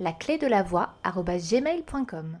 la clé de la voix.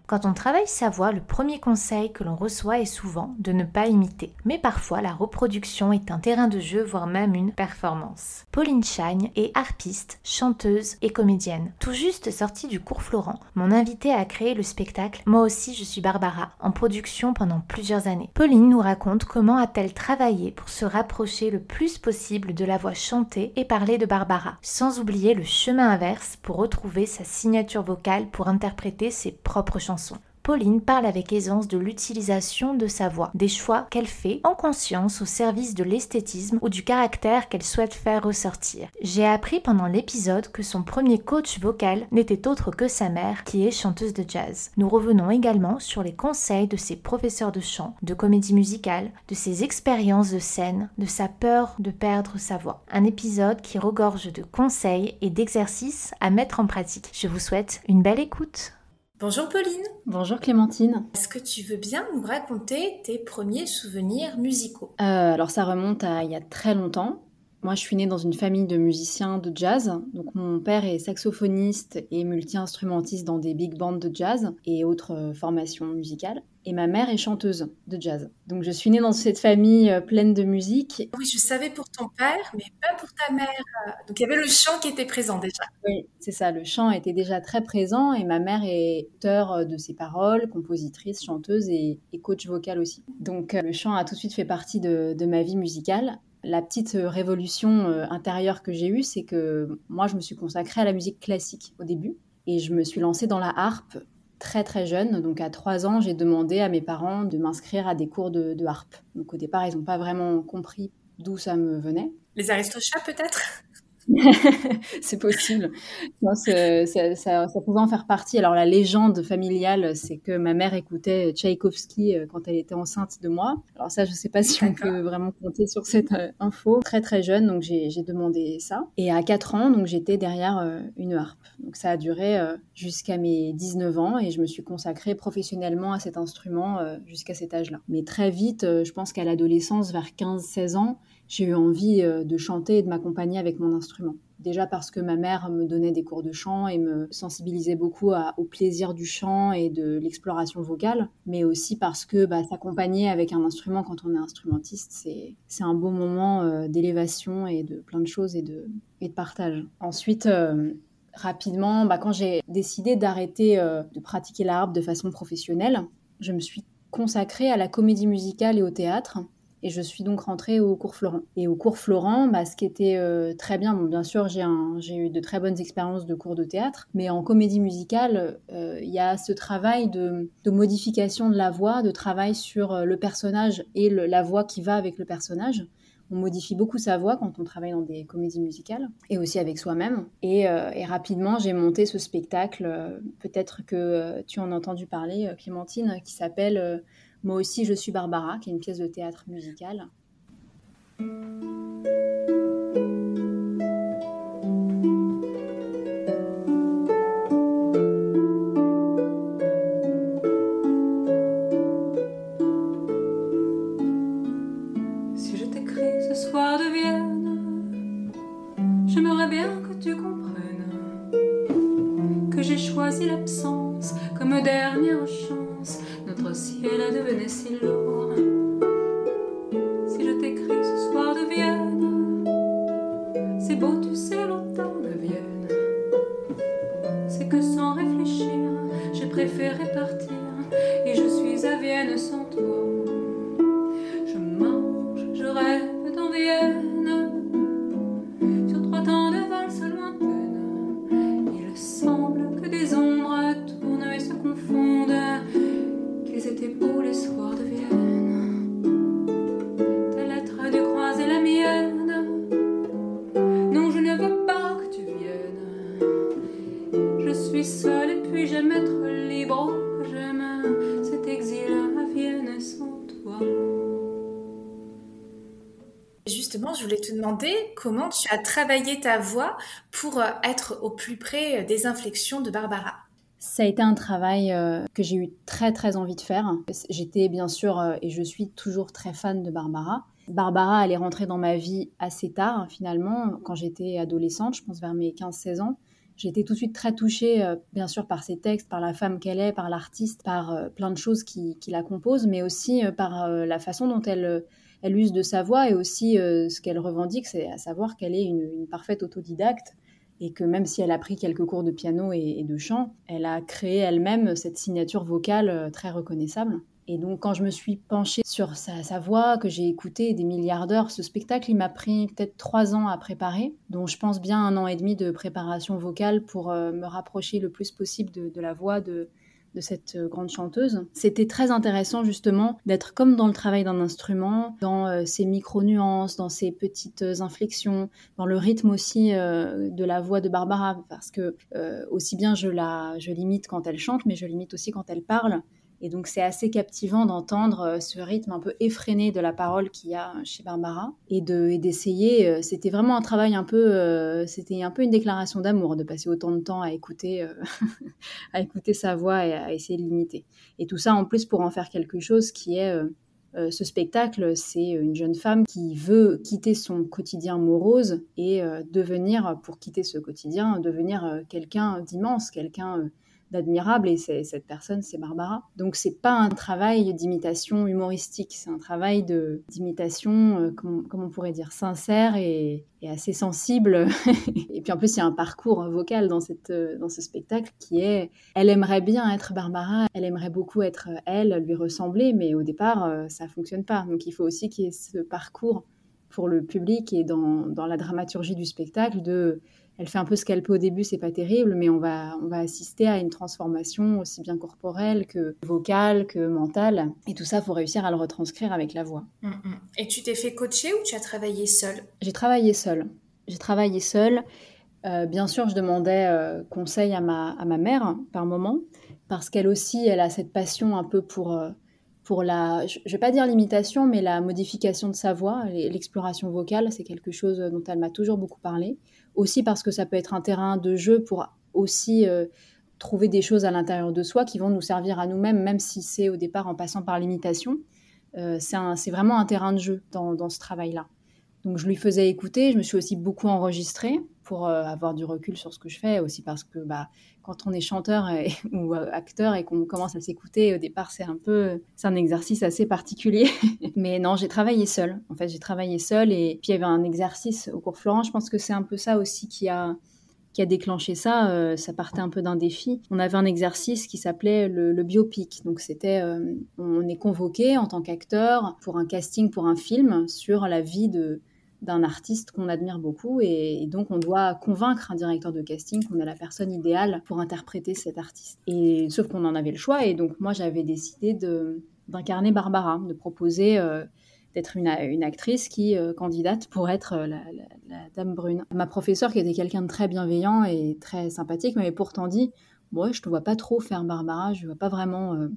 Quand on travaille sa voix, le premier conseil que l'on reçoit est souvent de ne pas imiter. Mais parfois, la reproduction est un terrain de jeu, voire même une performance. Pauline Chagne est harpiste, chanteuse et comédienne. Tout juste sortie du cours Florent, mon invité a créé le spectacle Moi aussi je suis Barbara, en production pendant plusieurs années. Pauline nous raconte comment a-t-elle travaillé pour se rapprocher le plus possible de la voix chantée et parlée de Barbara, sans oublier le chemin inverse pour retrouver sa signature signature vocale pour interpréter ses propres chansons. Pauline parle avec aisance de l'utilisation de sa voix, des choix qu'elle fait en conscience au service de l'esthétisme ou du caractère qu'elle souhaite faire ressortir. J'ai appris pendant l'épisode que son premier coach vocal n'était autre que sa mère, qui est chanteuse de jazz. Nous revenons également sur les conseils de ses professeurs de chant, de comédie musicale, de ses expériences de scène, de sa peur de perdre sa voix. Un épisode qui regorge de conseils et d'exercices à mettre en pratique. Je vous souhaite une belle écoute. Bonjour Pauline. Bonjour Clémentine. Est-ce que tu veux bien nous raconter tes premiers souvenirs musicaux? Euh, Alors ça remonte à il y a très longtemps. Moi, je suis née dans une famille de musiciens de jazz. Donc, mon père est saxophoniste et multi-instrumentiste dans des big bands de jazz et autres euh, formations musicales. Et ma mère est chanteuse de jazz. Donc, je suis née dans cette famille euh, pleine de musique. Oui, je savais pour ton père, mais pas pour ta mère. Donc, il y avait le chant qui était présent déjà. Oui, c'est ça. Le chant était déjà très présent et ma mère est auteure euh, de ses paroles, compositrice, chanteuse et, coach vocal aussi. Donc, le chant a tout de suite fait partie de, de ma vie musicale. La petite euh, révolution euh, intérieure que j'ai eue, c'est que moi, je me suis consacrée à la musique classique au début et je me suis lancée dans la harpe très très jeune. Donc à trois ans, j'ai demandé à mes parents de m'inscrire à des cours de, harpe. Donc au départ, ils n'ont pas vraiment compris d'où ça me venait. Les aristochats peut-être? c'est possible. ça, pouvait en faire partie. Alors la légende familiale, c'est que ma mère écoutait Tchaïkovski euh, quand elle était enceinte de moi. Alors ça, je ne sais pas si on peut vraiment compter sur cette euh, info. Très très jeune, donc j'ai demandé ça. Et à 4 ans, donc j'étais derrière euh, une harpe. Donc ça a duré jusqu'à mes 19 ans et je me suis consacrée professionnellement à cet instrument jusqu'à cet âge-là. Mais très vite, je pense qu'à l'adolescence, vers 15-16 ans, j'ai eu envie euh, de chanter et de m'accompagner avec mon instrument. Déjà parce que ma mère me donnait des cours de chant et me sensibilisait beaucoup au plaisir du chant et de l'exploration vocale, mais aussi parce que bah, s'accompagner avec un instrument quand on est instrumentiste, c'est un beau moment euh, d'élévation et de plein de choses et de, et de partage. Ensuite, euh, rapidement, bah, quand j'ai décidé d'arrêter de pratiquer l'harpe de façon professionnelle, je me suis consacrée à la comédie musicale et au théâtre. Et je suis donc rentrée au cours Florent. Et au cours Florent, bah, ce qui était euh, très bien, bon, bien sûr, j'ai eu de très bonnes expériences de cours de théâtre, mais en comédie musicale, euh, il y a ce travail de, modification de la voix, de travail sur euh, le personnage et la voix qui va avec le personnage. On modifie beaucoup sa voix quand on travaille dans des comédies musicales et aussi avec soi-même. Et, et, rapidement, j'ai monté ce spectacle, peut-être que tu en as entendu parler, Clémentine, qui s'appelle moi aussi, je suis Barbara, qui est une pièce de théâtre musical. Si je t'écris ce soir de Vienne, j'aimerais bien que tu comprennes que j'ai choisi l'absence comme dernière notre ciel a devenu si lourd. Je suis seule et puis j'aime être libre. J'aime cet exil à Vienne sans toi. Justement, je voulais te demander comment tu as travaillé ta voix pour euh, être au plus près des inflexions de Barbara. Ça a été un travail euh, que j'ai eu très très envie de faire. J'étais bien sûr euh, et je suis toujours très fan de Barbara. Barbara, elle est rentrée dans ma vie assez tard finalement, quand j'étais adolescente, je pense vers mes 15-16 ans. J'ai été tout de suite très touchée, euh, bien sûr, par ses textes, par la femme qu'elle est, par l'artiste, par euh, plein de choses qui, la composent, mais aussi euh, par la façon dont elle, elle use de sa voix et aussi ce qu'elle revendique, c'est à savoir qu'elle est une, parfaite autodidacte et que même si elle a pris quelques cours de piano et, de chant, elle a créé elle-même cette signature vocale très reconnaissable. Et donc, quand je me suis penchée sur sa, voix, que j'ai écouté des milliards d'heures, ce spectacle, il m'a pris peut-être trois ans à préparer, dont je pense bien un an et demi de préparation vocale pour euh, me rapprocher le plus possible de, la voix de, cette grande chanteuse. C'était très intéressant justement d'être comme dans le travail d'un instrument, dans euh, ses micro-nuances, dans ses petites inflexions, dans le rythme aussi euh, de la voix de Barbara, parce que euh, aussi bien je la je l'imite quand elle chante, mais je l'imite aussi quand elle parle. Et donc c'est assez captivant d'entendre euh, ce rythme un peu effréné de la parole qu'il y a chez Barbara et de et d'essayer. euh, C'était vraiment un travail un peu, euh, c'était un peu une déclaration d'amour de passer autant de temps à écouter, euh, à écouter sa voix et à essayer de l'imiter. Et tout ça en plus pour en faire quelque chose qui est euh, euh, ce spectacle, c'est une jeune femme qui veut quitter son quotidien morose et euh, devenir, pour quitter ce quotidien, devenir euh, quelqu'un d'immense, quelqu'un euh, d'admirable. Et cette personne, c'est Barbara. Donc c'est pas un travail d'imitation humoristique, c'est un travail d'imitation, euh, comment on pourrait dire, sincère et, assez sensible. et puis en plus, il y a un parcours vocal dans, cette, euh, dans ce spectacle qui est, elle aimerait bien être Barbara, elle aimerait beaucoup être euh, elle, lui ressembler, mais au départ, euh, ça fonctionne pas. Donc il faut aussi qu'il y ait ce parcours pour le public et dans, dans la dramaturgie du spectacle de elle fait un peu ce qu'elle peut au début, c'est pas terrible, mais on va, on va assister à une transformation aussi bien corporelle que vocale, que mentale. Et tout ça, faut réussir à le retranscrire avec la voix. Mm, mm. Et tu t'es fait coacher ou tu as travaillé seule? J'ai travaillé seule. J'ai travaillé seule. Euh, bien sûr, je demandais euh, conseil à ma, à ma mère hein, par moment, parce qu'elle aussi, elle a cette passion un peu pour, euh, pour la, je ne vais pas dire l'imitation, mais la modification de sa voix, l'exploration vocale, c'est quelque chose dont elle m'a toujours beaucoup parlé. Aussi parce que ça peut être un terrain de jeu pour aussi euh, trouver des choses à l'intérieur de soi qui vont nous servir à nous-mêmes, même si c'est au départ en passant par l'imitation. Euh, c'est vraiment un terrain de jeu dans, dans ce travail-là. Donc je lui faisais écouter, je me suis aussi beaucoup enregistrée pour euh, avoir du recul sur ce que je fais, aussi parce que bah, quand on est chanteur ou euh, acteur et qu'on commence à s'écouter, au départ c'est un peu, c'est un exercice assez particulier. Mais non, j'ai travaillé seule. En fait, j'ai travaillé seule et puis il y avait un exercice au cours Florent. Je pense que c'est un peu ça aussi qui a qui a déclenché ça, euh, ça partait un peu d'un défi. On avait un exercice qui s'appelait le, biopic. Donc c'était, on est convoqué en tant qu'acteur pour un casting pour un film sur la vie de d'un artiste qu'on admire beaucoup et, donc on doit convaincre un directeur de casting qu'on est la personne idéale pour interpréter cet artiste. Et sauf qu'on en avait le choix et donc moi j'avais décidé d'incarner Barbara, de proposer euh, d'être une, actrice qui euh, candidate pour être euh, la, Dame Brune. Ma professeure, qui était quelqu'un de très bienveillant et très sympathique, m'avait pourtant dit Moi, je te vois pas trop faire Barbara, je vois pas vraiment,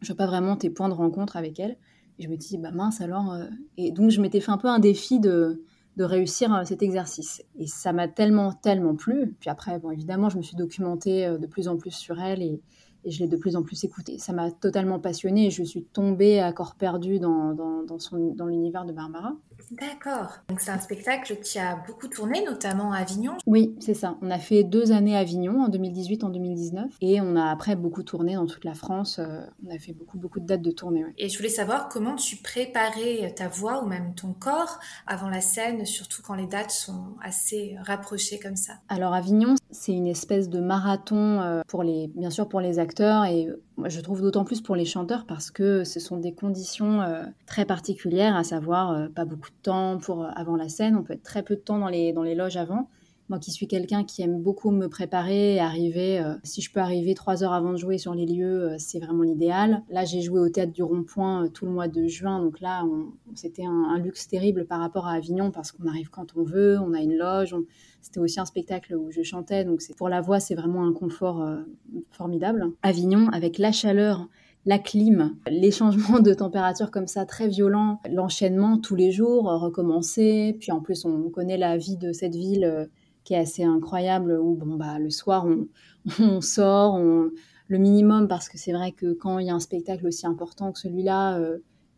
je vois pas vraiment tes points de rencontre avec elle. Et je me dis Bah mince alors. euh, Et donc, je m'étais fait un peu un défi de, de réussir euh, cet exercice. Et ça m'a tellement, tellement plu. Puis après, bon, évidemment, je me suis documentée euh, de plus en plus sur elle et et je l'ai de plus en plus écoutée. Ça m'a totalement passionnée et je suis tombée à corps perdu dans, dans, dans, dans l'univers de Barbara. D'accord. Donc c'est un spectacle qui a beaucoup tourné, notamment à Avignon. Oui, c'est ça. On a fait deux années à Avignon, en 2018, en 2019. Et on a après beaucoup tourné dans toute la France. Euh, on a fait beaucoup, beaucoup de dates de tournée. Ouais. Et je voulais savoir comment tu préparais ta voix ou même ton corps avant la scène, surtout quand les dates sont assez rapprochées comme ça. Alors Avignon, c'est une espèce de marathon euh, pour les, bien sûr pour les acteurs et je trouve d'autant plus pour les chanteurs parce que ce sont des conditions euh, très particulières, à savoir euh, pas beaucoup de temps pour avant la scène, on peut être très peu de temps dans les, dans les loges avant. Moi qui suis quelqu'un qui aime beaucoup me préparer, arriver, si je peux arriver trois heures avant de jouer sur les lieux, c'est vraiment l'idéal. Là, j'ai joué au théâtre du Rond-Point tout le mois de juin, donc là, c'était un, luxe terrible par rapport à Avignon parce qu'on arrive quand on veut, on a une loge, c'était aussi un spectacle où je chantais, donc pour la voix, c'est vraiment un confort euh, formidable. Avignon, avec la chaleur, la clim, les changements de température comme ça très violents, l'enchaînement tous les jours, euh, recommencer. Puis en plus, on connaît la vie de cette ville euh, qui est assez incroyable où bon bah le soir on, sort, on, le minimum parce que c'est vrai que quand il y a un spectacle aussi important que celui-là,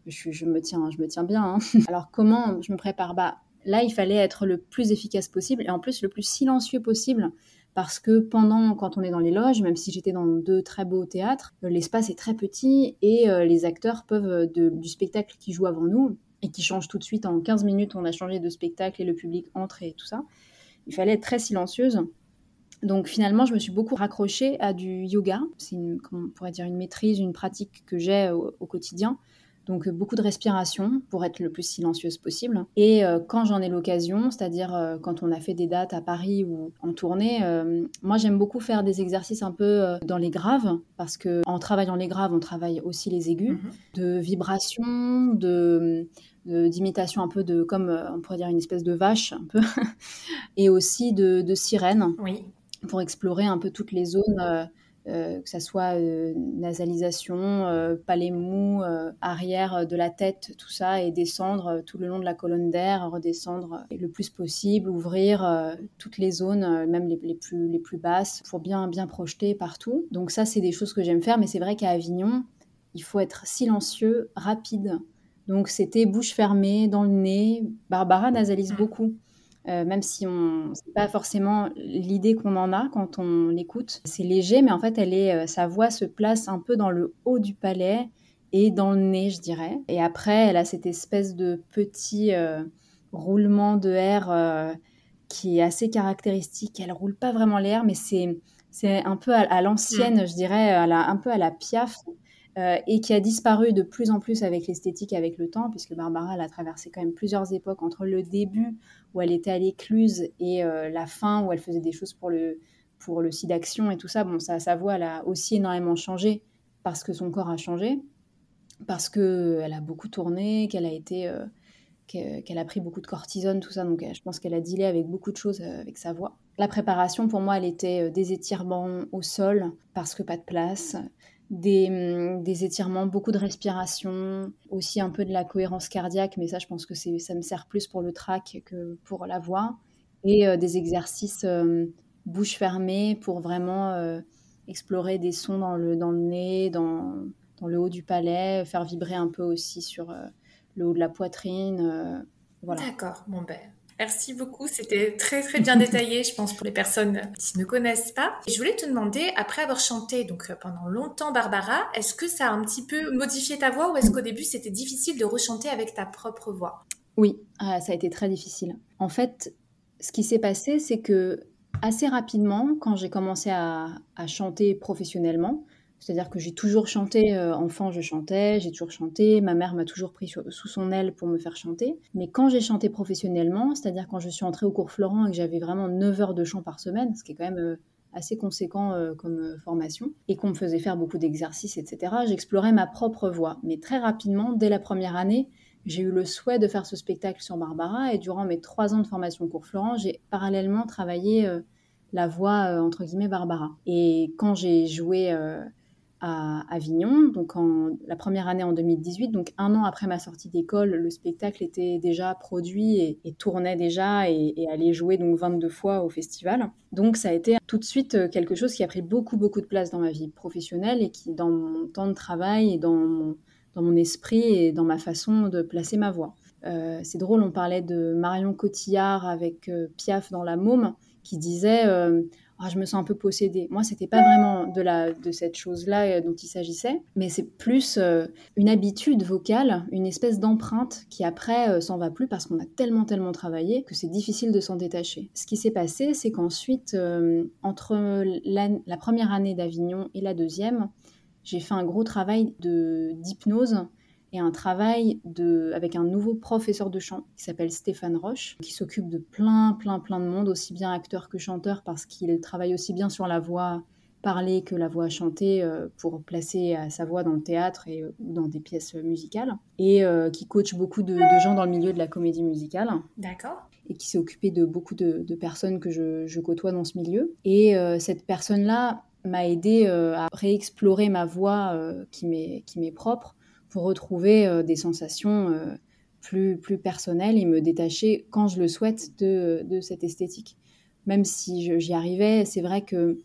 je, me tiens, je me tiens bien. Hein. Alors comment je me prépare? Bah Là, il fallait être le plus efficace possible et en plus le plus silencieux possible parce que pendant, quand on est dans les loges, même si j'étais dans deux très beaux théâtres, euh, l'espace est très petit et euh, les acteurs peuvent, euh, du spectacle qui joue avant nous et qui change tout de suite en 15 minutes, on a changé de spectacle et le public entre et tout ça. Il fallait être très silencieuse. Donc finalement, je me suis beaucoup raccrochée à du yoga. C'est, on pourrait dire, une maîtrise, une pratique que j'ai au quotidien donc euh, beaucoup de respiration pour être le plus silencieuse possible. Et euh, quand j'en ai l'occasion, c'est-à-dire euh, quand on a fait des dates à Paris ou en tournée, moi j'aime beaucoup faire des exercices un peu dans les graves parce que en travaillant les graves, on travaille aussi les aigus, mhm. de vibration, de d'imitation un peu de comme on pourrait dire une espèce de vache un peu et aussi de, de sirène oui. pour explorer un peu toutes les zones euh, que ça soit euh, nasalisation, euh, palais mou, arrière de la tête, tout ça, et descendre tout le long de la colonne d'air, redescendre le plus possible, ouvrir toutes les zones, même les, plus, les plus basses, pour bien, bien projeter partout. Donc ça, c'est des choses que j'aime faire, mais c'est vrai qu'à Avignon, il faut être silencieux, rapide. Donc c'était bouche fermée, dans le nez. Barbara nasalise beaucoup. Euh, même si on c'est pas forcément l'idée qu'on en a quand on l'écoute. C'est léger, mais en fait, elle est, euh, sa voix se place un peu dans le haut du palais et dans le nez, je dirais. Et après, elle a cette espèce de petit euh, roulement de air qui est assez caractéristique. Elle roule pas vraiment l'air, mais c'est c'est un peu à, l'ancienne, je dirais, à la, un peu à la piaf. Et qui a disparu de plus en plus avec l'esthétique, avec le temps, puisque Barbara elle a traversé quand même plusieurs époques entre le début où elle était à l'écluse et euh, la fin où elle faisait des choses pour le, pour le site d'action et tout ça, bon, ça, sa voix, elle a aussi énormément changé parce que son corps a changé, parce qu'elle a beaucoup tourné, qu'elle a été... Euh, qu'elle a pris beaucoup de cortisone, tout ça, donc je pense qu'elle a dealé avec beaucoup de choses euh, avec sa voix. La préparation, pour moi, elle était des étirements au sol, parce que pas de place, Hum, des, étirements, beaucoup de respiration, aussi un peu de la cohérence cardiaque, mais ça, je pense que ça me sert plus pour le trac que pour la voix. Et euh, des exercices euh, bouche fermée pour vraiment euh, explorer des sons dans le, dans le nez, dans, dans, le haut du palais, faire vibrer un peu aussi sur le haut de la poitrine. voilà. D'accord, bon ben, Merci beaucoup, c'était très très bien détaillé, je pense, pour les personnes qui ne connaissent pas. Et je voulais te demander, après avoir chanté donc euh, pendant longtemps Barbara, est-ce que ça a un petit peu modifié ta voix ou est-ce qu'au début c'était difficile de rechanter avec ta propre voix? Oui, ah, ça a été très difficile. En fait, ce qui s'est passé, c'est que assez rapidement, quand j'ai commencé à chanter professionnellement, c'est-à-dire que j'ai toujours chanté, euh, enfant je chantais, j'ai toujours chanté, ma mère m'a toujours pris sous son aile pour me faire chanter. Mais quand j'ai chanté professionnellement, c'est-à-dire quand je suis entrée au cours Florent et que j'avais vraiment 9 heures de chant par semaine, ce qui est quand même euh, assez conséquent euh, comme formation, et qu'on me faisait faire beaucoup d'exercices, etc., j'explorais ma propre voix. Mais très rapidement, dès la première année, j'ai eu le souhait de faire ce spectacle sur Barbara, et durant mes trois ans de formation au cours Florent, j'ai parallèlement travaillé la voix, entre guillemets, Barbara. Et quand j'ai joué à Avignon, donc en, la première année en 2018, donc un an après ma sortie d'école, le spectacle était déjà produit et, tournait déjà et, allait jouer donc 22 fois au festival. Donc ça a été tout de suite euh, quelque chose qui a pris beaucoup beaucoup de place dans ma vie professionnelle et qui dans mon temps de travail et dans mon, dans mon esprit et dans ma façon de placer ma voix. Euh, c'est drôle, on parlait de Marion Cotillard avec euh, Piaf dans La Môme qui disait ah, je me sens un peu possédée. Moi, c'était pas vraiment de, la, de cette chose-là euh, dont il s'agissait, mais c'est plus euh, une habitude vocale, une espèce d'empreinte qui après euh, s'en va plus parce qu'on a tellement, tellement travaillé que c'est difficile de s'en détacher. Ce qui s'est passé, c'est qu'ensuite, entre la, première année d'Avignon et la deuxième, j'ai fait un gros travail d'hypnose et un travail de, avec un nouveau professeur de chant qui s'appelle Stéphane Roche, qui s'occupe de plein, plein, plein de monde, aussi bien acteur que chanteur, parce qu'il travaille aussi bien sur la voix parlée que la voix chantée euh, pour placer sa voix dans le théâtre et, ou dans des pièces musicales, et euh, qui coach beaucoup de, gens dans le milieu de la comédie musicale. D'accord. Et qui s'est occupé de beaucoup de, personnes que je, côtoie dans ce milieu. Et euh, cette personne-là m'a aidé à réexplorer ma voix qui m'est propre pour retrouver euh, des sensations euh, plus, plus personnelles et me détacher quand je le souhaite de, de cette esthétique. Même si j'y arrivais, c'est vrai que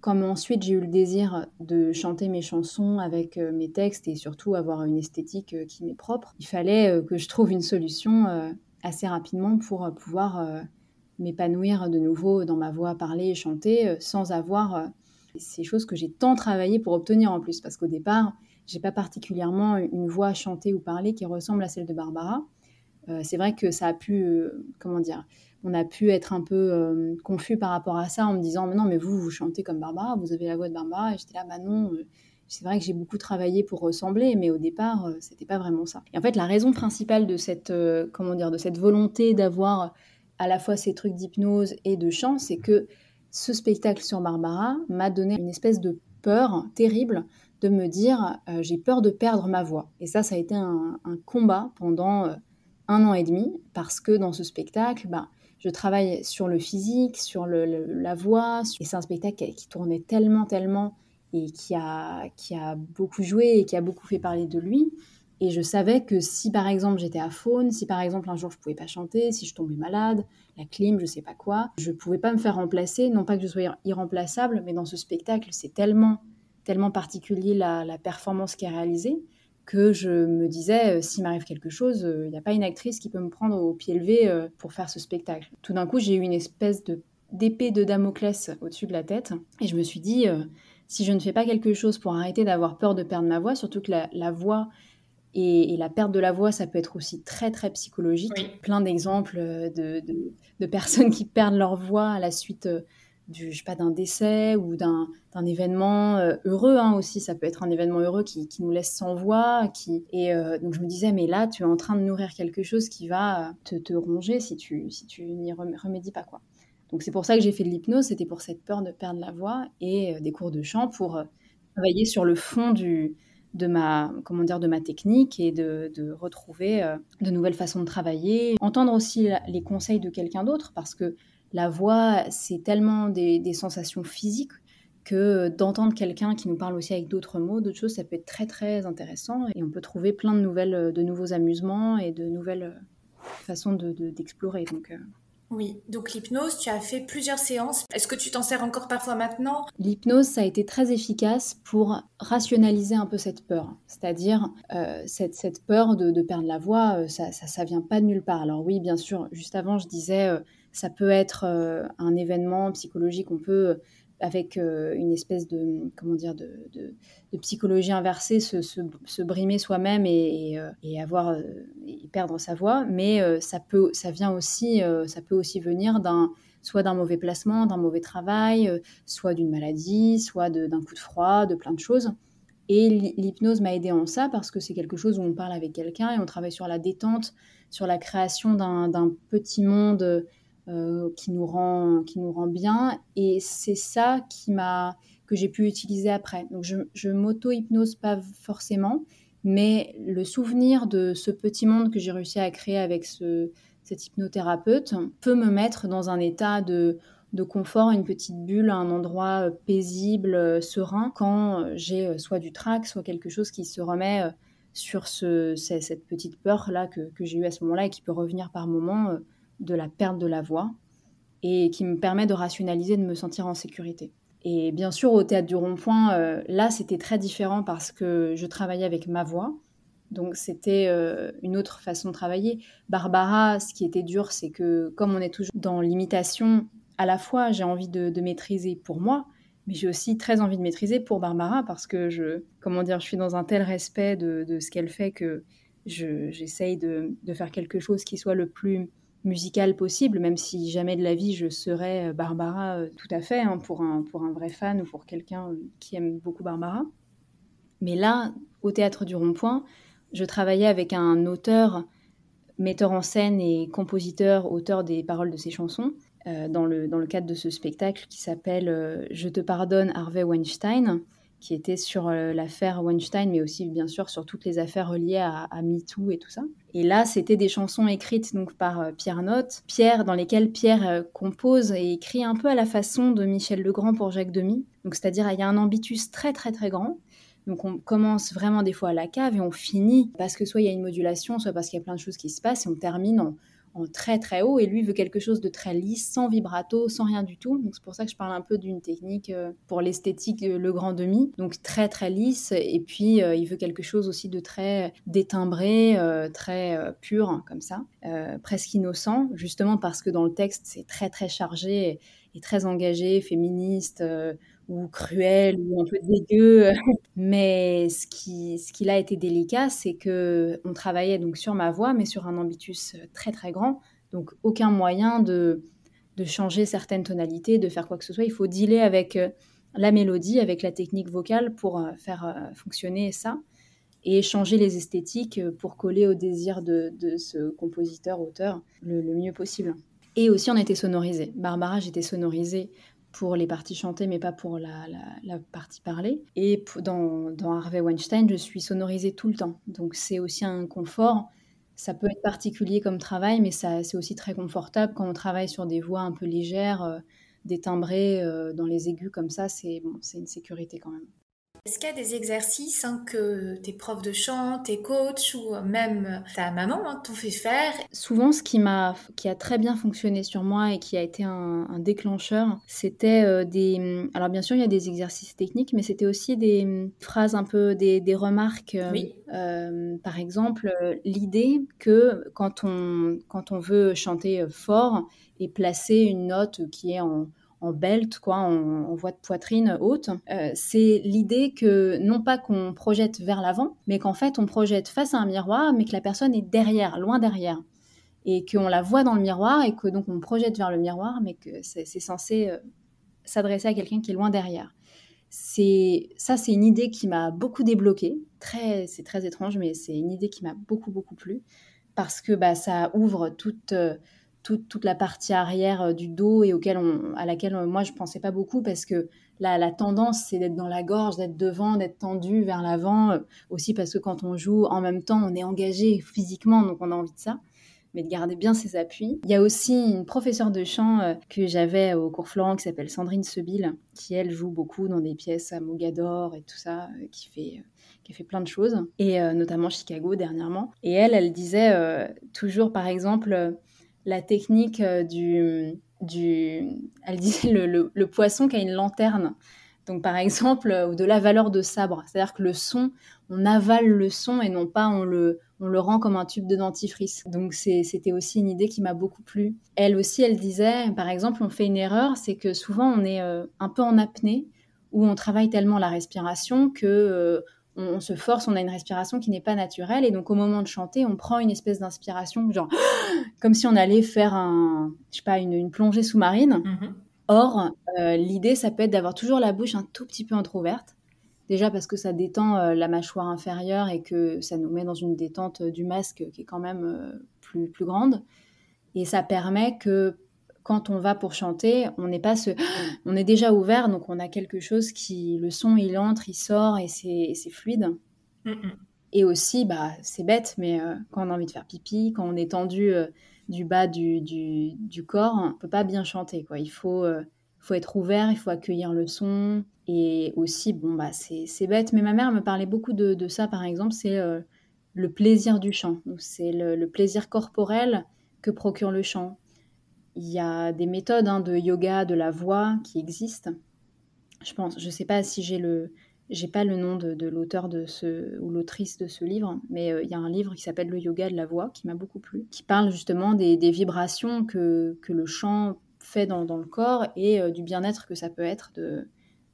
comme ensuite j'ai eu le désir de chanter mes chansons avec euh, mes textes et surtout avoir une esthétique qui m'est propre, il fallait que je trouve une solution assez rapidement pour pouvoir m'épanouir de nouveau dans ma voix parler et chanter sans avoir ces choses que j'ai tant travaillé pour obtenir en plus. Parce qu'au départ, j'ai pas particulièrement une voix chantée ou parlée qui ressemble à celle de Barbara. Euh, c'est vrai que ça a pu, euh, comment dire, on a pu être un peu euh, confus par rapport à ça en me disant mais non mais vous vous chantez comme Barbara, vous avez la voix de Barbara et j'étais là bah non. c'est vrai que j'ai beaucoup travaillé pour ressembler, mais au départ, c'était pas vraiment ça. Et en fait, la raison principale de cette, comment dire, de cette volonté d'avoir à la fois ces trucs d'hypnose et de chant, c'est que ce spectacle sur Barbara m'a donné une espèce de peur terrible de me dire euh, j'ai peur de perdre ma voix. Et ça, ça a été un, combat pendant euh, un an et demi parce que dans ce spectacle, bah, je travaille sur le physique, sur la voix. Et c'est un spectacle qui, tournait tellement, tellement et qui a, qui a beaucoup joué et qui a beaucoup fait parler de lui. Et je savais que si par exemple j'étais à faune, si par exemple un jour je pouvais pas chanter, si je tombais malade, la clim, je sais pas quoi, je pouvais pas me faire remplacer. Non pas que je sois irremplaçable, mais dans ce spectacle, c'est tellement tellement particulier la, performance qui est réalisée que je me disais, euh, s'il m'arrive quelque chose, il euh, n'y a pas une actrice qui peut me prendre au pied levé euh, pour faire ce spectacle. Tout d'un coup, j'ai eu une espèce de d'épée de Damoclès au-dessus de la tête et je me suis dit, si je ne fais pas quelque chose pour arrêter d'avoir peur de perdre ma voix, surtout que la, voix et, la perte de la voix, ça peut être aussi très très psychologique. Plein d'exemples de, de, personnes qui perdent leur voix à la suite du, je sais pas, d'un décès ou d'un, événement euh, heureux hein, aussi. Ça peut être un événement heureux qui, qui nous laisse sans voix. Qui... Et euh, donc je me disais, mais là, tu es en train de nourrir quelque chose qui va te, te ronger si tu, si tu n'y remédies pas. quoi. Donc c'est pour ça que j'ai fait de l'hypnose, c'était pour cette peur de perdre la voix et euh, des cours de chant pour travailler sur le fond du, de ma comment dire de ma technique et de, de retrouver de nouvelles façons de travailler entendre aussi les conseils de quelqu'un d'autre parce que la voix, c'est tellement des, sensations physiques que d'entendre quelqu'un qui nous parle aussi avec d'autres mots, d'autres choses, ça peut être très très intéressant et on peut trouver plein de nouvelles, de nouveaux amusements et de nouvelles façons d'explorer. euh. Oui, donc l'hypnose, tu as fait plusieurs séances. Est-ce que tu t'en sers encore parfois maintenant? L'hypnose, ça a été très efficace pour rationaliser un peu cette peur. C'est-à-dire, euh, cette, peur de, perdre la voix, euh, ça, ça, vient pas de nulle part. Alors oui, bien sûr, juste avant, je disais, ça peut être euh, un événement psychologique, on peut avec euh, une espèce de comment dire de, psychologie inversée se, brimer soi-même et, euh, avoir et perdre sa voix. Mais ça peut ça vient aussi ça peut aussi venir soit d'un mauvais placement d'un mauvais travail soit d'une maladie soit d'un coup de froid de plein de choses. Et l'hypnose m'a aidé en ça parce que c'est quelque chose où on parle avec quelqu'un et on travaille sur la détente sur la création d'un petit monde euh, qui, nous rend, qui nous rend bien. Et c'est ça qui m'a, que j'ai pu utiliser après. Donc je, je m'auto-hypnose pas forcément, mais le souvenir de ce petit monde que j'ai réussi à créer avec ce, cet hypnothérapeute peut me mettre dans un état de, de confort, une petite bulle, un endroit paisible, serein, quand j'ai soit du trac, soit quelque chose qui se remet sur ce, cette petite peur-là que, que j'ai eue à ce moment-là et qui peut revenir par moments de la perte de la voix et qui me permet de rationaliser, de me sentir en sécurité. Et bien sûr, au théâtre du rond-point, euh, là, c'était très différent parce que je travaillais avec ma voix. Donc, c'était euh, une autre façon de travailler. Barbara, ce qui était dur, c'est que comme on est toujours dans l'imitation, à la fois j'ai envie de, maîtriser pour moi, mais j'ai aussi très envie de maîtriser pour Barbara parce que je, comment dire, je suis dans un tel respect de, ce qu'elle fait que j'essaye de, faire quelque chose qui soit le plus musical possible, même si jamais de la vie je serais Barbara euh, tout à fait, hein, pour, un, pour un vrai fan ou pour quelqu'un qui aime beaucoup Barbara. Mais là, au théâtre du Rond-Point, je travaillais avec un auteur, metteur en scène et compositeur, auteur des paroles de ses chansons, euh, dans, le, dans le cadre de ce spectacle qui s'appelle euh, Je te pardonne Harvey Weinstein, qui était sur euh, l'affaire Weinstein, mais aussi bien sûr sur toutes les affaires reliées à, MeToo et tout ça. Et là, c'était des chansons écrites donc par Pierre Note, Pierre dans lesquelles Pierre compose et écrit un peu à la façon de Michel Legrand pour Jacques Demy. Donc c'est-à-dire il y a un ambitus très très très grand. Donc on commence vraiment des fois à la cave et on finit parce que soit il y a une modulation, soit parce qu'il y a plein de choses qui se passent et on termine en, très très haut et lui veut quelque chose de très lisse, sans vibrato, sans rien du tout. Donc c'est pour ça que je parle un peu d'une technique euh, pour l'esthétique euh, le grand demi, donc très très lisse et puis euh, il veut quelque chose aussi de très détimbré, très pur comme ça, presque innocent, justement parce que dans le texte c'est très très chargé et, très engagé, féministe ou cruel ou un peu dégueu. Mais ce qui, ce qui été délicat, c'est que on travaillait donc sur ma voix, mais sur un ambitus très très grand. Donc aucun moyen de, de changer certaines tonalités, de faire quoi que ce soit. Il faut dealer avec euh, la mélodie, avec la technique vocale pour euh, faire euh, fonctionner ça et changer les esthétiques pour coller au désir de, ce compositeur-auteur le, mieux possible. Et aussi, on était sonorisé. Barbara, j'étais sonorisée pour les parties chantées, mais pas pour la, partie parlée. Et dans, dans, Harvey Weinstein, je suis sonorisée tout le temps. Donc c'est aussi un confort. Ça peut être particulier comme travail, mais c'est aussi très confortable quand on travaille sur des voix un peu légères, euh, des timbrés euh, dans les aigus comme ça. C'est bon, une sécurité quand même. Est-ce qu'il y a des exercices hein, que tes profs de chant, tes coachs ou même ta maman hein, t'ont fait faire? Souvent, ce qui, m'a, qui a très bien fonctionné sur moi et qui a été un, déclencheur, c'était euh, des... Alors bien sûr, il y a des exercices techniques, mais c'était aussi des hum, phrases un peu, des, des remarques. Euh, oui. Euh, par exemple, l'idée que quand on, quand on veut chanter fort et placer une note qui est en en belt, quoi, en, voie de poitrine haute. Euh, c'est l'idée que non pas qu'on projette vers l'avant, mais qu'en fait on projette face à un miroir, mais que la personne est derrière, loin derrière. Et qu'on la voit dans le miroir et que donc on projette vers le miroir, mais que c'est censé euh, s'adresser à quelqu'un qui est loin derrière. C'est ça, c'est une idée qui m'a beaucoup débloqué. Très, c'est très étrange, mais c'est une idée qui m'a beaucoup beaucoup plu parce que bah, ça ouvre toute euh, toute, la partie arrière euh, du dos et auquel on, à laquelle euh, moi je pensais pas beaucoup parce que la, la tendance c'est d'être dans la gorge, d'être devant, d'être tendu vers l'avant. Euh, aussi parce que quand on joue en même temps, on est engagé physiquement, donc on a envie de ça mais de garder bien ses appuis. Il y a aussi une professeure de chant que j'avais au cours Florent qui s'appelle Sandrine Sebille, qui elle joue beaucoup dans des pièces à Mogador et tout ça, qui fait qui a fait plein de choses, et notamment Chicago dernièrement. Et elle, elle disait toujours, par exemple, la technique euh, du, du elle disait le, poisson qui a une lanterne. Donc par exemple, euh, ou de la valeur de sabre, c'est-à-dire que le son, on avale le son et non pas on le, on le rend comme un tube de dentifrice. Donc c'était aussi une idée qui m'a beaucoup plu. Elle aussi, elle disait, par exemple, on fait une erreur, c'est que souvent on est euh, un peu en apnée, où on travaille tellement la respiration que on, se force, on a une respiration qui n'est pas naturelle. Et donc, au moment de chanter, on prend une espèce d'inspiration, genre, comme si on allait faire un, je sais pas, une, plongée sous-marine. Mm-hmm. Or, euh, l'idée, ça peut être d'avoir toujours la bouche un tout petit peu entrouverte. Déjà parce que ça détend euh, la mâchoire inférieure et que ça nous met dans une détente du masque qui est quand même euh, plus, plus grande. Et ça permet que quand on va pour chanter, on n'est pas ce, on est déjà ouvert, donc on a quelque chose qui, le son, il entre, il sort et c'est fluide. Et aussi, bah, c'est bête, mais euh, quand on a envie de faire pipi, quand on est tendu euh, du bas du, du, corps, on peut pas bien chanter, quoi. Il faut, euh, faut être ouvert, il faut accueillir le son. Et aussi, bon, bah, c'est bête, mais ma mère me parlait beaucoup de, ça, par exemple, c'est le plaisir du chant. C'est le plaisir corporel que procure le chant il y a des méthodes hein, de yoga de la voix qui existent. Je pense, je sais pas si j'ai le, j'ai pas le nom de, l'auteur de ce ou l'autrice de ce livre, mais euh, il y a un livre qui s'appelle Le yoga de la voix qui m'a beaucoup plu, qui parle justement des, vibrations que, que le chant fait dans, le corps et du bien-être que ça peut être de,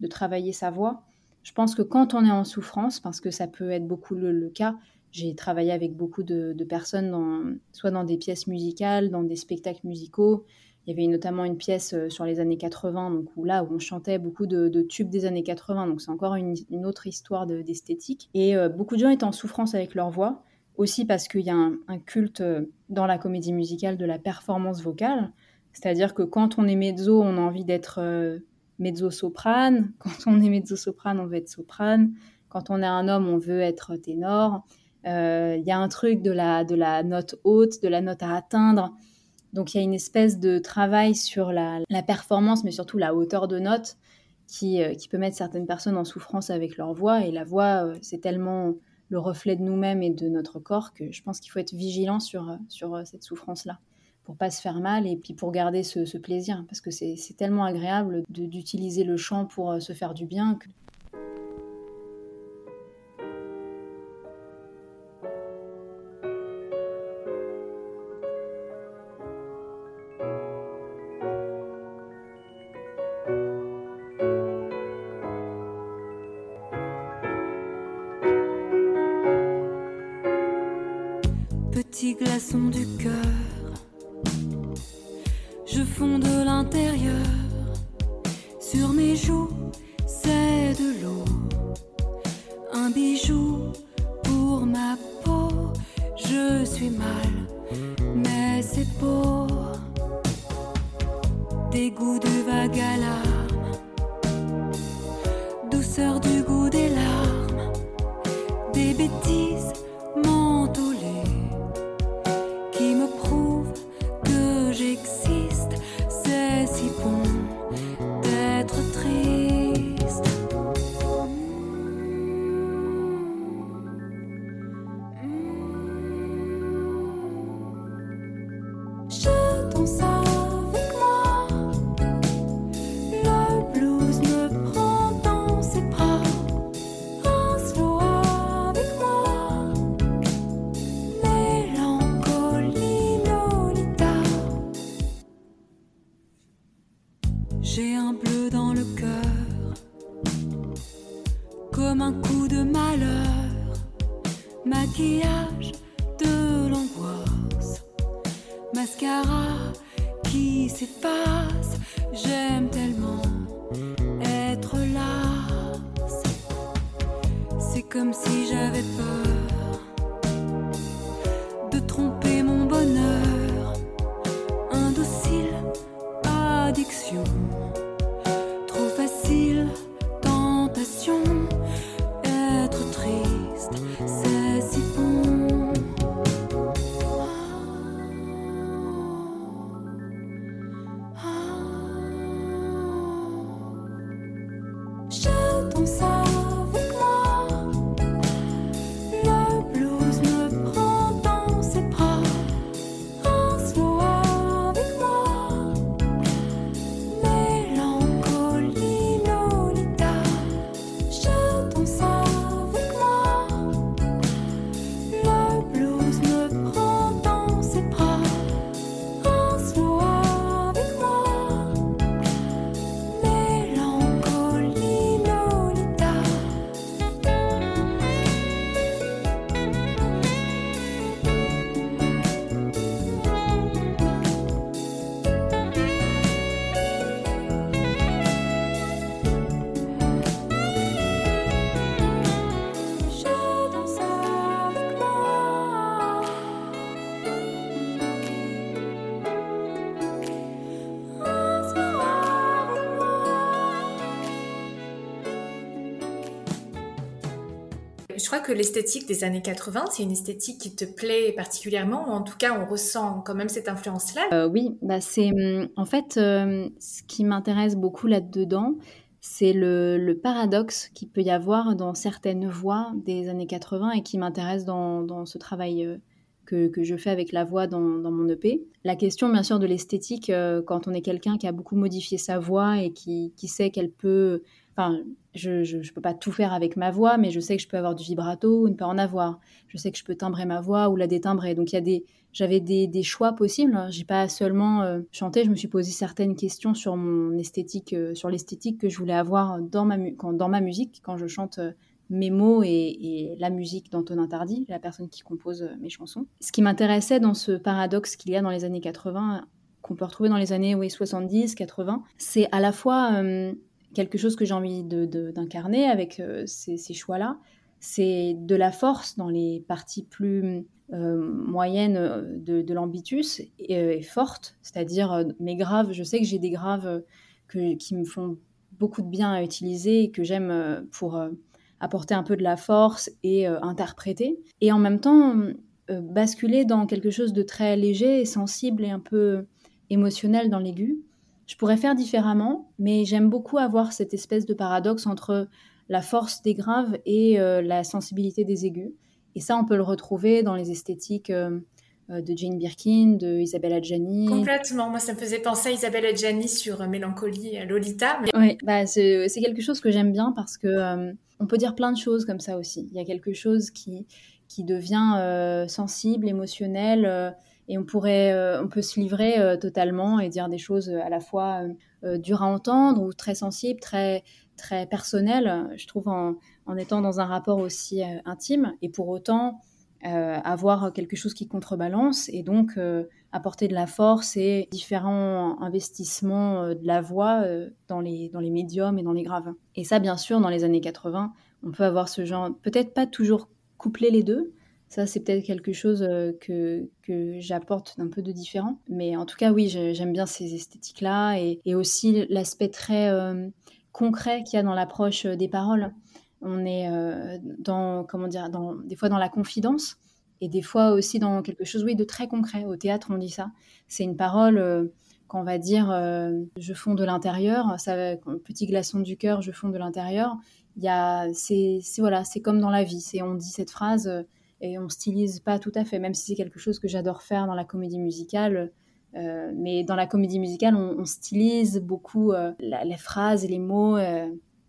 travailler sa voix. Je pense que quand on est en souffrance, parce que ça peut être beaucoup le, cas, j'ai travaillé avec beaucoup de, personnes, soit dans des pièces musicales, dans des spectacles musicaux. Il y avait notamment une pièce sur les années 80, donc où là où on chantait beaucoup de, tubes des années 80, donc c'est encore une, autre histoire d'esthétique. et beaucoup de gens étaient en souffrance avec leur voix aussi parce qu'il y a un, culte euh, dans la comédie musicale de la performance vocale. C'est-à-dire que quand on est mezzo, on a envie d'être euh, mezzo-soprane. Quand on est mezzo-soprane, on veut être soprane. Quand on est un homme, on veut être ténor. Euh, il y a un truc de la, note haute, de la note à atteindre. Donc il y a une espèce de travail sur la, performance, mais surtout la hauteur de note, qui, qui, peut mettre certaines personnes en souffrance avec leur voix. Et la voix, c'est tellement le reflet de nous-mêmes et de notre corps que je pense qu'il faut être vigilant sur, euh, cette souffrance-là pour pas se faire mal et puis pour garder ce, plaisir parce que c'est tellement agréable d'utiliser le chant pour euh, se faire du bien du cœur. comme un coup de malheur, maquillage de l'angoisse, mascara qui s'efface, j'aime tellement être lasse. C'est comme si j'avais peur. Je crois que l'esthétique des années 80, c'est une esthétique qui te plaît particulièrement, ou en tout cas, on ressent quand même cette influence-là. Euh, oui, bah c'est hum, en fait euh, ce qui m'intéresse beaucoup là-dedans, c'est le, paradoxe qu'il peut y avoir dans certaines voix des années 80 et qui m'intéresse dans, ce travail euh, que, je fais avec la voix dans, mon EP. La question, bien sûr, de l'esthétique, quand on est quelqu'un qui a beaucoup modifié sa voix et qui, qui sait qu'elle peut enfin, je, je, peux pas tout faire avec ma voix, mais je sais que je peux avoir du vibrato ou ne pas en avoir. Je sais que je peux timbrer ma voix ou la détimbrer. Donc il y a des, j'avais des, choix possibles. J'ai pas seulement euh, chanté, je me suis posé certaines questions sur mon esthétique, euh, sur l'esthétique que je voulais avoir dans ma, quand, dans ma musique quand je chante. Euh, mes mots et, la musique d'Antonin Tardy, la personne qui compose mes chansons. Ce qui m'intéressait dans ce paradoxe qu'il y a dans les années 80, qu'on peut retrouver dans les années oui, 70, 80, c'est à la fois quelque chose que j'ai envie d'incarner avec euh, ces, choix-là. C'est de la force dans les parties plus euh, moyennes euh, de, l'ambitus et, forte, c'est-à-dire mes graves. Je sais que j'ai des graves qui me font beaucoup de bien à utiliser et que j'aime pour apporter un peu de la force et interpréter. Et en même temps, basculer dans quelque chose de très léger et sensible et un peu émotionnel dans l'aigu je pourrais faire différemment, mais j'aime beaucoup avoir cette espèce de paradoxe entre la force des graves et euh, la sensibilité des aigus. Et ça, on peut le retrouver dans les esthétiques euh, euh, de Jane Birkin, de Isabelle Adjani. Complètement. Moi, ça me faisait penser à Isabelle Adjani sur Mélancolie Lolita. Oui, bah, c'est quelque chose que j'aime bien parce que on peut dire plein de choses comme ça aussi. Il y a quelque chose qui, qui devient sensible, émotionnel et on pourrait, euh, on peut se livrer euh, totalement et dire des choses à la fois euh, dures à entendre ou très sensibles, très très personnelles. Je trouve en, en étant dans un rapport aussi intime et pour autant avoir quelque chose qui contrebalance et donc apporter de la force et différents investissements de la voix dans, les, dans les médiums et dans les graves. Et ça, bien sûr, dans les années 80, on peut avoir ce genre, peut-être pas toujours coupler les deux, ça, c'est peut-être quelque chose euh, que, que j'apporte d'un peu de différent. Mais en tout cas, oui, j'aime bien ces esthétiques-là et, aussi l'aspect très euh, concret qu'il y a dans l'approche euh, des paroles. On est dans, comment dire, des fois dans la confidence et des fois aussi dans quelque chose, oui, de très concret. Au théâtre, on dit ça. C'est une parole quand on va dire je fonds de l'intérieur, ça, petit glaçon du cœur, je fonds de l'intérieur. Il y c'est, voilà, c'est comme dans la vie. C'est on dit cette phrase et on stylise pas tout à fait, même si c'est quelque chose que j'adore faire dans la comédie musicale. Euh, mais dans la comédie musicale, on, stylise beaucoup euh, les phrases et les mots. Euh.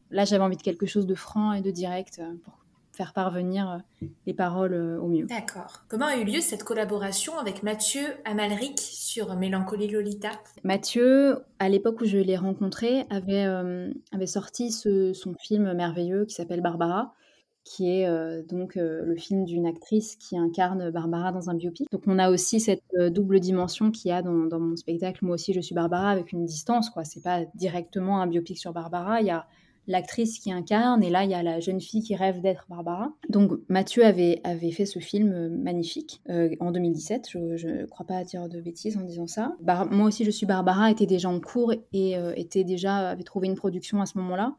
là, j'avais envie de quelque chose de franc et de direct pour faire parvenir les paroles au mieux. D'accord. Comment a eu lieu cette collaboration avec Mathieu Amalric sur Mélancolie Lolita? Mathieu, à l'époque où je l'ai rencontré, avait, avait sorti son film merveilleux qui s'appelle Barbara qui est euh, donc euh, le film d'une actrice qui incarne Barbara dans un biopic. Donc on a aussi cette euh, double dimension qu'il y a dans, mon spectacle. Moi aussi, je suis Barbara avec une distance, quoi. C'est pas directement un biopic sur Barbara. Il y a l'actrice qui incarne et là il y a la jeune fille qui rêve d'être Barbara. Donc Mathieu avait, fait ce film magnifique en 2017, je ne crois pas dire de bêtises en disant ça. moi aussi je suis Barbara était déjà en cours et était déjà avait trouvé une production à ce moment-là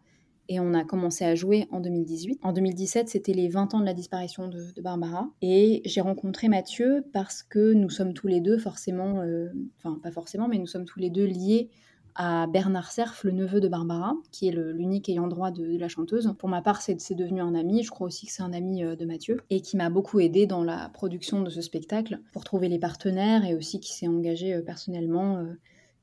et on a commencé à jouer en 2018. En 2017, c'était les 20 ans de la disparition de, Barbara. Et j'ai rencontré Mathieu parce que nous sommes tous les deux forcément, euh, enfin pas forcément, mais nous sommes tous les deux liés à Bernard Cerf, le neveu de Barbara, qui est l'unique ayant droit de, la chanteuse. Pour ma part, c'est devenu un ami, je crois aussi que c'est un ami euh, de Mathieu, et qui m'a beaucoup aidé dans la production de ce spectacle, pour trouver les partenaires, et aussi qui s'est engagé euh, personnellement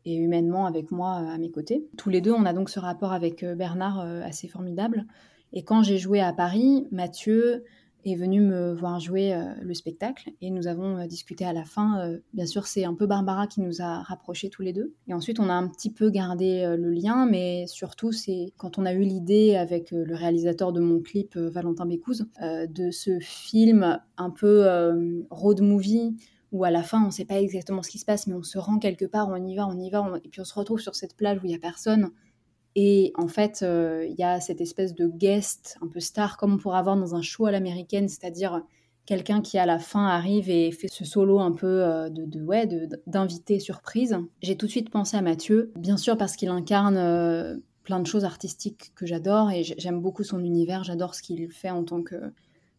et humainement avec moi euh, à mes côtés. Tous les deux, on a donc ce rapport avec euh, Bernard euh, assez formidable. Et quand j'ai joué à Paris, Mathieu est venu me voir jouer le spectacle et nous avons discuté à la fin. bien sûr, c'est un peu Barbara qui nous a rapprochés tous les deux. Et ensuite, on a un petit peu gardé le lien, mais surtout, c'est quand on a eu l'idée avec le réalisateur de mon clip, Valentin Bécouze, de ce film un peu road movie où à la fin on ne sait pas exactement ce qui se passe, mais on se rend quelque part, on y va, on y va, et puis on se retrouve sur cette plage où il n'y a personne. Et en fait, euh, il y a cette espèce de guest un peu star, comme on pourrait avoir dans un show à l'américaine, c'est-à-dire quelqu'un qui à la fin arrive et fait ce solo un peu euh, de, ouais d'invité surprise. J'ai tout de suite pensé à Mathieu, bien sûr parce qu'il incarne euh, plein de choses artistiques que j'adore et j'aime beaucoup son univers, j'adore ce qu'il fait en tant que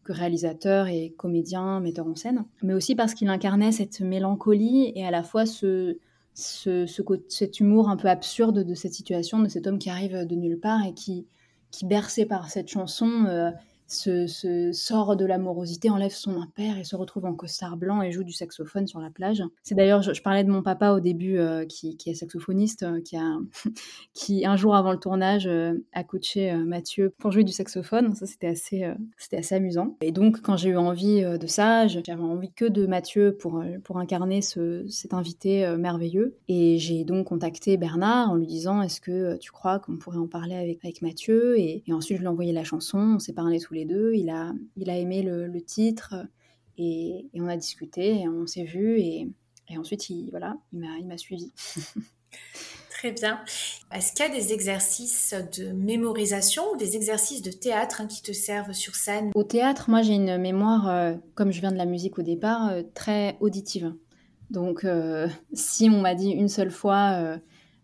que réalisateur et comédien, metteur en scène, mais aussi parce qu'il incarnait cette mélancolie et à la fois ce, ce, cet humour un peu absurde de cette situation, de cet homme qui arrive de nulle part et qui, qui bercé par cette chanson, euh, se, sort de l'amorosité, enlève son impère et se retrouve en costard blanc et joue du saxophone sur la plage. C'est d'ailleurs, je, parlais de mon papa au début, euh, qui, est saxophoniste, euh, qui, a, qui un jour avant le tournage euh, a coaché Mathieu pour jouer du saxophone. Ça, c'était assez, c'était assez amusant. Et donc, quand j'ai eu envie de ça, j'avais envie que de Mathieu pour, pour incarner ce, cet invité merveilleux. Et j'ai donc contacté Bernard en lui disant, est-ce que tu crois qu'on pourrait en parler avec, avec Mathieu? Et, et ensuite, je lui ai envoyé la chanson, on s'est parlé tous les deux. Il a, il a aimé le, titre et, on a discuté, et on s'est vu et, ensuite, il, voilà, il m'a suivi. Très bien. Est-ce qu'il y a des exercices de mémorisation ou des exercices de théâtre hein, qui te servent sur scène? Au théâtre, moi j'ai une mémoire, euh, comme je viens de la musique au départ, euh, très auditive. Donc euh, si on m'a dit une seule fois,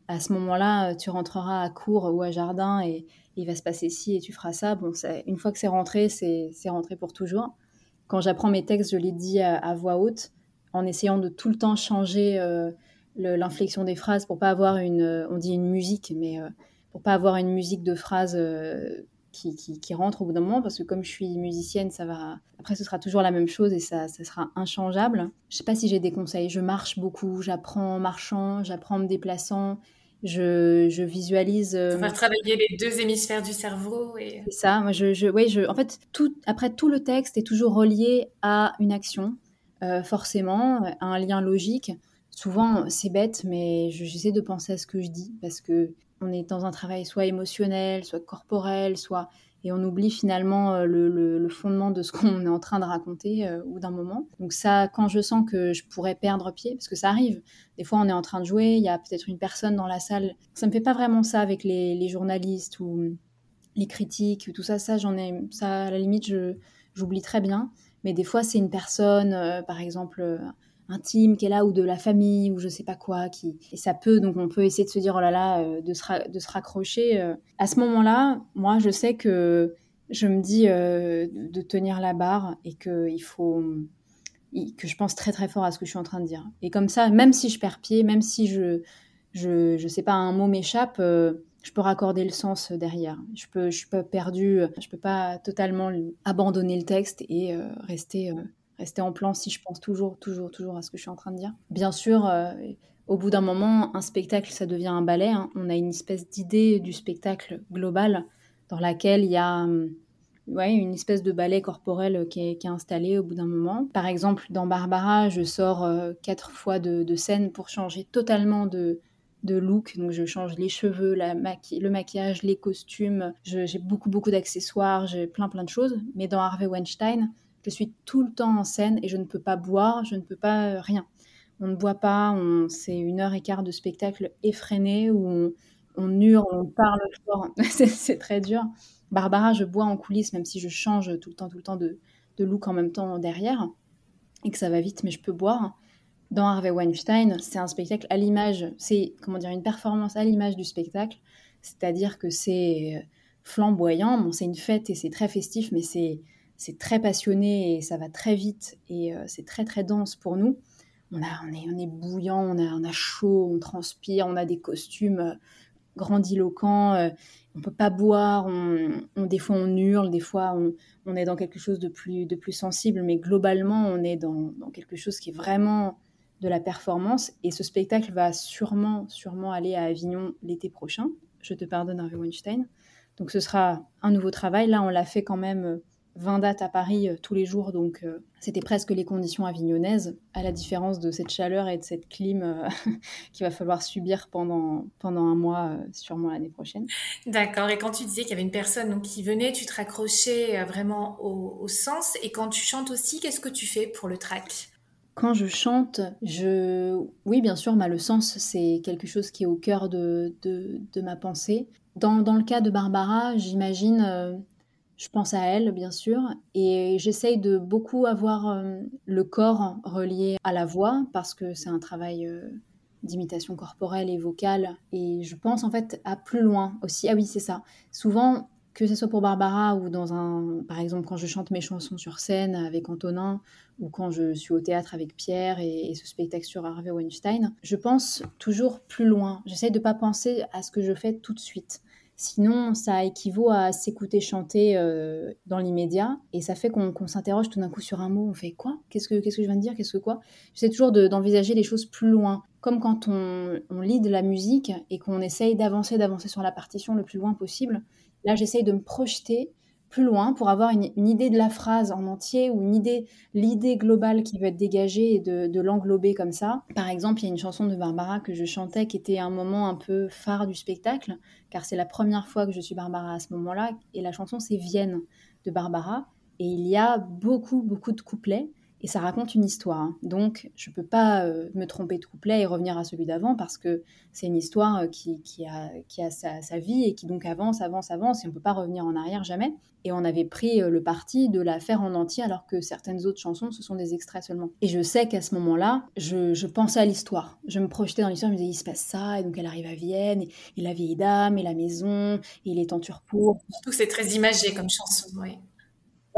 à ce moment-là, tu rentreras à cours ou à jardin et, il va se passer ci et tu feras ça. Bon, une fois que c'est rentré, c'est rentré pour toujours. Quand j'apprends mes textes, je les dis à, voix haute, en essayant de tout le temps changer euh, l'inflexion des phrases pour pas avoir une, euh, on dit une musique, mais euh, pour pas avoir une musique de phrases qui, rentre au bout d'un moment, parce que comme je suis musicienne, ça va. Après, ce sera toujours la même chose et ça, sera inchangeable. Je sais pas si j'ai des conseils. Je marche beaucoup, j'apprends en marchant, j'apprends en me déplaçant je, je visualise. Euh, faire travailler les deux hémisphères du cerveau. Et... C'est ça. Moi, je, je, ouais, je, en fait, tout, après, tout le texte est toujours relié à une action, euh, forcément, à un lien logique. Souvent, c'est bête, mais j'essaie de penser à ce que je dis parce que on est dans un travail soit émotionnel, soit corporel, soit et on oublie finalement euh, le, fondement de ce qu'on est en train de raconter euh, ou d'un moment. Donc ça, quand je sens que je pourrais perdre pied, parce que ça arrive, des fois on est en train de jouer, il y a peut-être une personne dans la salle, ça me fait pas vraiment ça avec les, journalistes ou les critiques, tout ça, ça j'en ai, ça à la limite j'oublie très bien, mais des fois c'est une personne, euh, par exemple intime qu'elle a ou de la famille ou je sais pas quoi qui et ça peut donc on peut essayer de se dire oh là là euh, de se, de se raccrocher euh. à ce moment-là moi je sais que je me dis euh, de tenir la barre et que il faut que je pense très très fort à ce que je suis en train de dire et comme ça même si je perds pied même si je je, je sais pas un mot m'échappe je peux raccorder le sens derrière. Je peux, je suis pas perdue, je peux pas totalement abandonner le texte et rester rester en plan si je pense toujours, toujours, toujours à ce que je suis en train de dire. Bien sûr, euh, au bout d'un moment, un spectacle, ça devient un ballet. Hein. On a une espèce d'idée du spectacle global dans laquelle il y a hum, ouais, une espèce de ballet corporel qui est, installé au bout d'un moment. Par exemple, dans Barbara, je sors euh, quatre fois de, scène pour changer totalement de, look. Donc je change les cheveux, le maquillage, les costumes. J'ai beaucoup, beaucoup d'accessoires, j'ai plein, plein de choses. Mais dans Harvey Weinstein, je suis tout le temps en scène et je ne peux pas boire, je ne peux pas euh, rien. On ne boit pas, on, c'est une heure et quart de spectacle effréné où on, on hurle, on parle fort. c'est, très dur. Barbara, je bois en coulisses, même si je change tout le temps, tout le temps de, de look en même temps derrière et que ça va vite, mais je peux boire. Dans Harvey Weinstein, c'est un spectacle à l'image, c'est comment dire une performance à l'image du spectacle, c'est-à-dire que c'est euh, flamboyant, bon, c'est une fête et c'est très festif, mais c'est c'est très passionné et ça va très vite et euh, c'est très très dense pour nous. On, a, on, est, on est bouillant, on a, on a chaud, on transpire, on a des costumes euh, grandiloquents, euh, on peut pas boire, on, des fois on hurle, des fois on, est dans quelque chose de plus, de plus sensible, mais globalement on est dans, dans, quelque chose qui est vraiment de la performance et ce spectacle va sûrement, sûrement aller à Avignon l'été prochain. Je te pardonne Harvey Weinstein. Donc ce sera un nouveau travail. Là on l'a fait quand même 20 dates à Paris euh, tous les jours, donc euh, c'était presque les conditions avignonnaises, à la différence de cette chaleur et de cette clim euh, qu'il va falloir subir pendant, pendant un mois, sûrement l'année prochaine. D'accord, et quand tu disais qu'il y avait une personne donc, qui venait, tu te raccrochais vraiment au, sens, et quand tu chantes aussi, qu'est-ce que tu fais pour le track? Quand je chante, je... oui, bien sûr, le sens, c'est quelque chose qui est au cœur de, de, de ma pensée. Dans, dans, le cas de Barbara, j'imagine je pense à elle, bien sûr, et j'essaye de beaucoup avoir euh, le corps relié à la voix parce que c'est un travail euh, d'imitation corporelle et vocale. Et je pense en fait à plus loin aussi. Ah oui, c'est ça. Souvent, que ce soit pour Barbara ou dans un, par exemple, quand je chante mes chansons sur scène avec Antonin ou quand je suis au théâtre avec Pierre et, ce spectacle sur Harvey Weinstein, je pense toujours plus loin. J'essaye de pas penser à ce que je fais tout de suite Sinon, ça équivaut à s'écouter chanter euh, dans l'immédiat et ça fait qu'on s'interroge tout d'un coup sur un mot. On fait quoi? Qu'est-ce que qu'est-ce que je viens de dire? Qu'est-ce que quoi? J'essaie toujours d'envisager les choses plus loin, comme quand on, on lit de la musique et qu'on essaye d'avancer, d'avancer sur la partition le plus loin possible. Là, j'essaye de me projeter plus loin pour avoir une, idée de la phrase en entier ou une idée, l'idée globale qui veut être dégagée et de, l'englober comme ça. Par exemple, il y a une chanson de Barbara que je chantais qui était un moment un peu phare du spectacle, car c'est la première fois que je suis Barbara à ce moment-là, et la chanson c'est Vienne de Barbara, et il y a beaucoup, beaucoup de couplets et ça raconte une histoire. Hein. Donc, je ne peux pas euh, me tromper de couplet et revenir à celui d'avant parce que c'est une histoire euh, qui, a, qui a sa, vie et qui donc avance, avance, avance et on ne peut pas revenir en arrière jamais. Et on avait pris euh, le parti de la faire en entier alors que certaines autres chansons, ce sont des extraits seulement. Et je sais qu'à ce moment-là, je, pensais à l'histoire. Je me projetais dans l'histoire, je me disais, il se passe ça, et donc elle arrive à Vienne, et, la vieille dame, et la maison, et il est en turpour. Surtout c'est très imagé comme chanson, oui.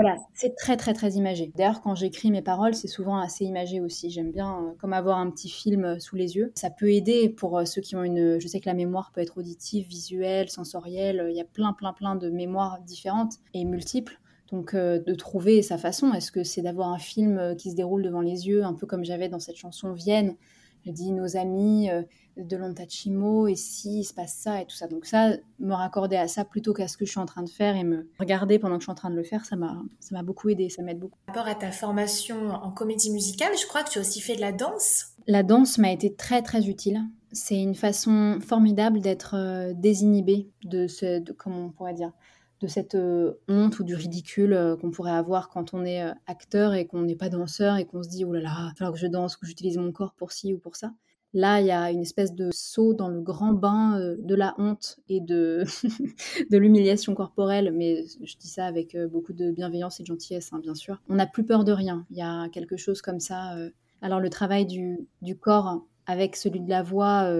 Voilà, c'est très très très imagé. D'ailleurs, quand j'écris mes paroles, c'est souvent assez imagé aussi. J'aime bien euh, comme avoir un petit film euh, sous les yeux. Ça peut aider pour euh, ceux qui ont une. Je sais que la mémoire peut être auditive, visuelle, sensorielle. Il y a plein plein plein de mémoires différentes et multiples. Donc de trouver sa façon. Est-ce que c'est d'avoir un film qui se déroule devant les yeux, un peu comme j'avais dans cette chanson Vienne Je dis nos amis, de l'Ontachimo et si il se passe ça et tout ça. Donc ça, me raccorder à ça plutôt qu'à ce que je suis en train de faire et me regarder pendant que je suis en train de le faire, ça m'a ça m'a beaucoup aidé, ça m'aide beaucoup. Par rapport à ta formation en comédie musicale, je crois que tu as aussi fait de la danse. La danse m'a été très très utile. C'est une façon formidable d'être euh, désinhibé de ce, de, comment on pourrait dire, de cette euh, honte ou du ridicule euh, qu'on pourrait avoir quand on est acteur et qu'on n'est pas danseur et qu'on se dit oh là là, il va falloir que je danse, que j'utilise mon corps pour ci ou pour ça. Là, il y a une espèce de saut dans le grand bain euh, de la honte et de, de l'humiliation corporelle, mais je dis ça avec euh, beaucoup de bienveillance et de gentillesse, hein, bien sûr. On n'a plus peur de rien. Il y a quelque chose comme ça. Euh. Alors le travail du, du corps avec celui de la voix,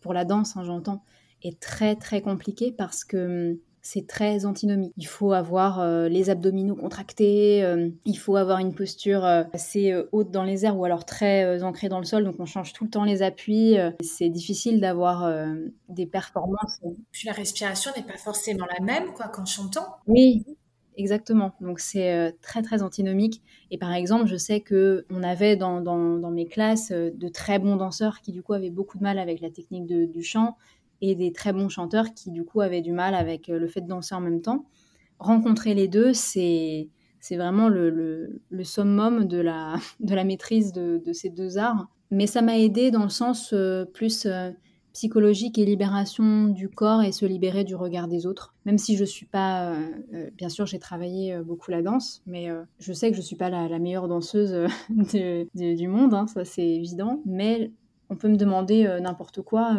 pour la danse, hein, j'entends, est très très compliqué parce que hum, c'est très antinomique. Il faut avoir euh, les abdominaux contractés, euh, il faut avoir une posture euh, assez haute dans les airs ou alors très ancrée dans le sol, donc on change tout le temps les appuis. c'est difficile d'avoir des performances. Puis la respiration n'est pas forcément la même quoi qu'en chantant. Oui, Exactement. Donc c'est très très antinomique. Et par exemple, je sais que on avait dans, dans, mes classes de très bons danseurs qui du coup avaient beaucoup de mal avec la technique du chant et des très bons chanteurs qui du coup avaient du mal avec euh, le fait de danser en même temps. Rencontrer les deux, c'est c'est vraiment le, le, summum de la, de la maîtrise de, de ces deux arts. Mais ça m'a aidé dans le sens euh, plus euh, psychologique et libération du corps et se libérer du regard des autres. Même si je suis pas, bien sûr, j'ai travaillé beaucoup la danse, mais je sais que je suis pas la, meilleure danseuse du monde, hein, ça c'est évident. Mais on peut me demander n'importe quoi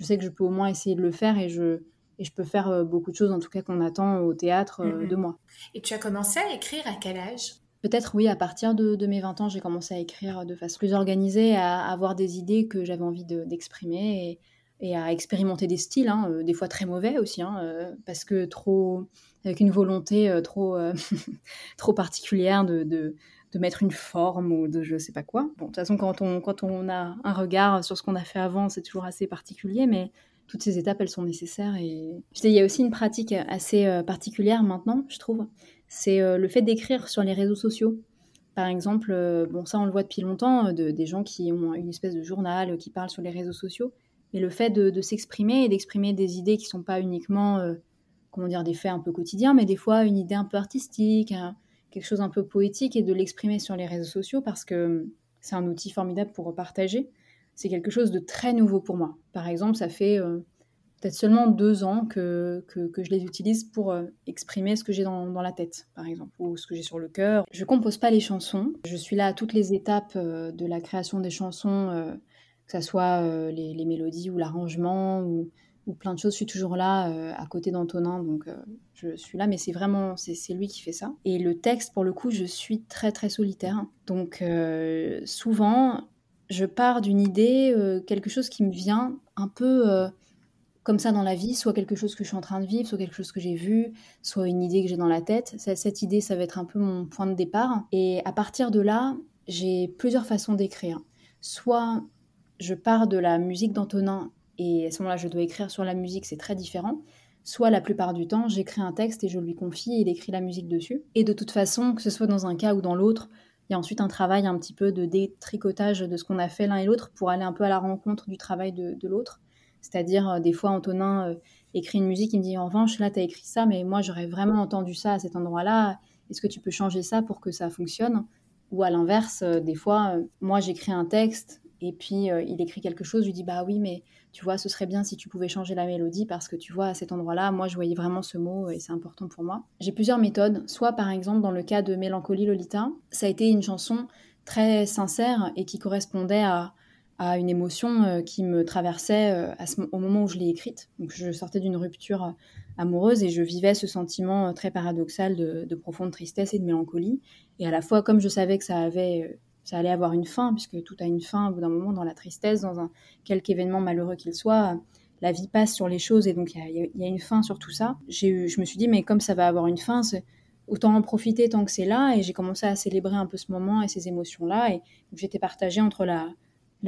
je sais que je peux au moins essayer de le faire et je, et je peux faire euh, beaucoup de choses, en tout cas qu'on attend au théâtre euh, de moi. Et tu as commencé à écrire à quel âge? Peut-être oui, à partir de, mes 20 ans, j'ai commencé à écrire de façon plus organisée, à avoir des idées que j'avais envie d'exprimer et, et, à expérimenter des styles, hein, euh, des fois très mauvais aussi, hein, parce que trop, avec une volonté trop, trop particulière de, de, de mettre une forme ou de je sais pas quoi. Bon, de toute façon, quand on, quand on a un regard sur ce qu'on a fait avant, c'est toujours assez particulier, mais toutes ces étapes, elles sont nécessaires. Et il y a aussi une pratique assez euh, particulière maintenant, je trouve. C'est euh, le fait d'écrire sur les réseaux sociaux. Par exemple, euh, bon, ça on le voit depuis longtemps, de, des gens qui ont une espèce de journal, qui parlent sur les réseaux sociaux. Mais le fait de, s'exprimer et d'exprimer des idées qui sont pas uniquement, comment dire, des faits un peu quotidiens, mais des fois une idée un peu artistique, quelque chose un peu poétique et de l'exprimer sur les réseaux sociaux parce que c'est un outil formidable pour partager. C'est quelque chose de très nouveau pour moi. Par exemple, ça fait euh, peut-être seulement deux ans que, que, je les utilise pour euh, exprimer ce que j'ai dans, dans, la tête, par exemple, ou ce que j'ai sur le cœur. Je compose pas les chansons. Je suis là à toutes les étapes euh, de la création des chansons, que ce soit les, les, mélodies ou l'arrangement ou ou plein de choses. Je suis toujours là euh, à côté d'Antonin, donc euh, je suis là, mais c'est vraiment c'est lui qui fait ça. Et le texte, pour le coup, je suis très très solitaire. Donc euh, souvent, je pars d'une idée, quelque chose qui me vient un peu comme ça dans la vie, soit quelque chose que je suis en train de vivre, soit quelque chose que j'ai vu, soit une idée que j'ai dans la tête. Cette idée, ça va être un peu mon point de départ. Et à partir de là, j'ai plusieurs façons d'écrire. Soit je pars de la musique d'Antonin et à ce moment-là, je dois écrire sur la musique, c'est très différent. soit la plupart du temps, j'écris un texte et je lui confie, il écrit la musique dessus. Et de toute façon, que ce soit dans un cas ou dans l'autre, il y a ensuite un travail un petit peu de détricotage de ce qu'on a fait l'un et l'autre pour aller un peu à la rencontre du travail de, l'autre. C'est-à-dire, euh, des fois, Antonin euh, écrit une musique, il me dit En revanche, là, tu as écrit ça, mais moi, j'aurais vraiment entendu ça à cet endroit-là. Est-ce que tu peux changer ça pour que ça fonctionne? Ou à l'inverse, euh, des fois, moi, j'écris un texte et puis il écrit quelque chose, je lui dis Bah oui, mais tu vois, ce serait bien si tu pouvais changer la mélodie parce que tu vois, à cet endroit-là, moi, je voyais vraiment ce mot et c'est important pour moi. J'ai plusieurs méthodes. Soit, par exemple, dans le cas de Mélancolie Lolita, ça a été une chanson très sincère et qui correspondait à, une émotion euh, qui me traversait euh, au moment où je l'ai écrite. Donc, je sortais d'une rupture euh, amoureuse et je vivais ce sentiment très paradoxal de, de profonde tristesse et de mélancolie. Et à la fois, comme je savais que ça avait ça allait avoir une fin, puisque tout a une fin au bout d'un moment dans la tristesse, dans un quelque événement malheureux qu'il soit. La vie passe sur les choses et donc il y, a une fin sur tout ça. J'ai je me suis dit, mais comme ça va avoir une fin, autant en profiter tant que c'est là. Et j'ai commencé à célébrer un peu ce moment et ces émotions-là. Et j'étais partagée entre la,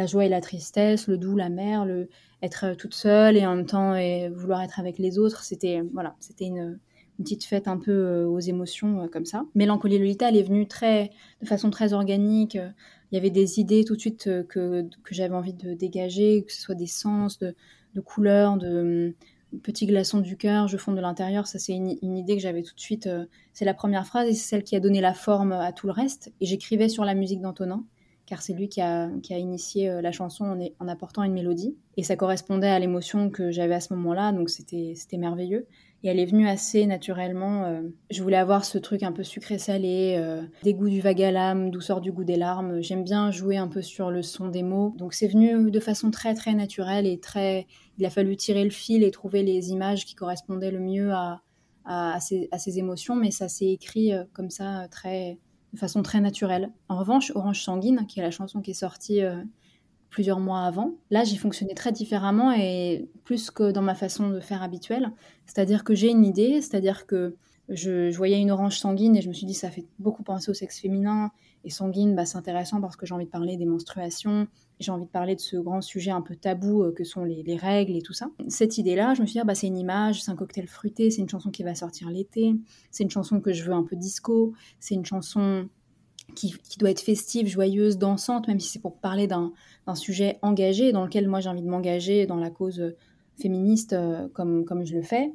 joie et la tristesse, le doux, la mer, le être toute seule et en même temps et vouloir être avec les autres. C'était voilà, c'était une, une petite fête un peu euh, aux émotions euh, comme ça. Mélancolie Lolita, elle est venue très, de façon très organique. Il y avait des idées tout de suite euh, que, que j'avais envie de dégager, que ce soit des sens, de, de couleurs, de petits glaçons du cœur, je fonde de l'intérieur. Ça, c'est une, idée que j'avais tout de suite. c'est la première phrase et c'est celle qui a donné la forme à tout le reste. Et j'écrivais sur la musique d'Antonin, car c'est lui qui a, qui a initié la chanson en, en, apportant une mélodie. Et ça correspondait à l'émotion que j'avais à ce moment-là, donc c'était merveilleux. Et elle est venue assez naturellement. Euh, je voulais avoir ce truc un peu sucré-salé, euh, dégoût du vague à du goût des larmes. J'aime bien jouer un peu sur le son des mots. Donc c'est venu de façon très très naturelle et très. Il a fallu tirer le fil et trouver les images qui correspondaient le mieux à, à ces, émotions, mais ça s'est écrit euh, comme ça, très, de façon très naturelle. En revanche, Orange Sanguine, qui est la chanson qui est sortie plusieurs mois avant. Là, j'ai fonctionné très différemment et plus que dans ma façon de faire habituelle. C'est-à-dire que j'ai une idée, c'est-à-dire que je, voyais une orange sanguine et je me suis dit ça fait beaucoup penser au sexe féminin. Et sanguine, bah, c'est intéressant parce que j'ai envie de parler des menstruations, j'ai envie de parler de ce grand sujet un peu tabou euh, que sont les, règles et tout ça. Cette idée-là, je me suis dit, ah, bah, c'est une image, c'est un cocktail fruité, c'est une chanson qui va sortir l'été, c'est une chanson que je veux un peu disco, c'est une chanson qui, doit être festive, joyeuse, dansante, même si c'est pour parler d'un sujet engagé, dans lequel moi j'ai envie de m'engager dans la cause euh, féministe euh, comme, je le fais.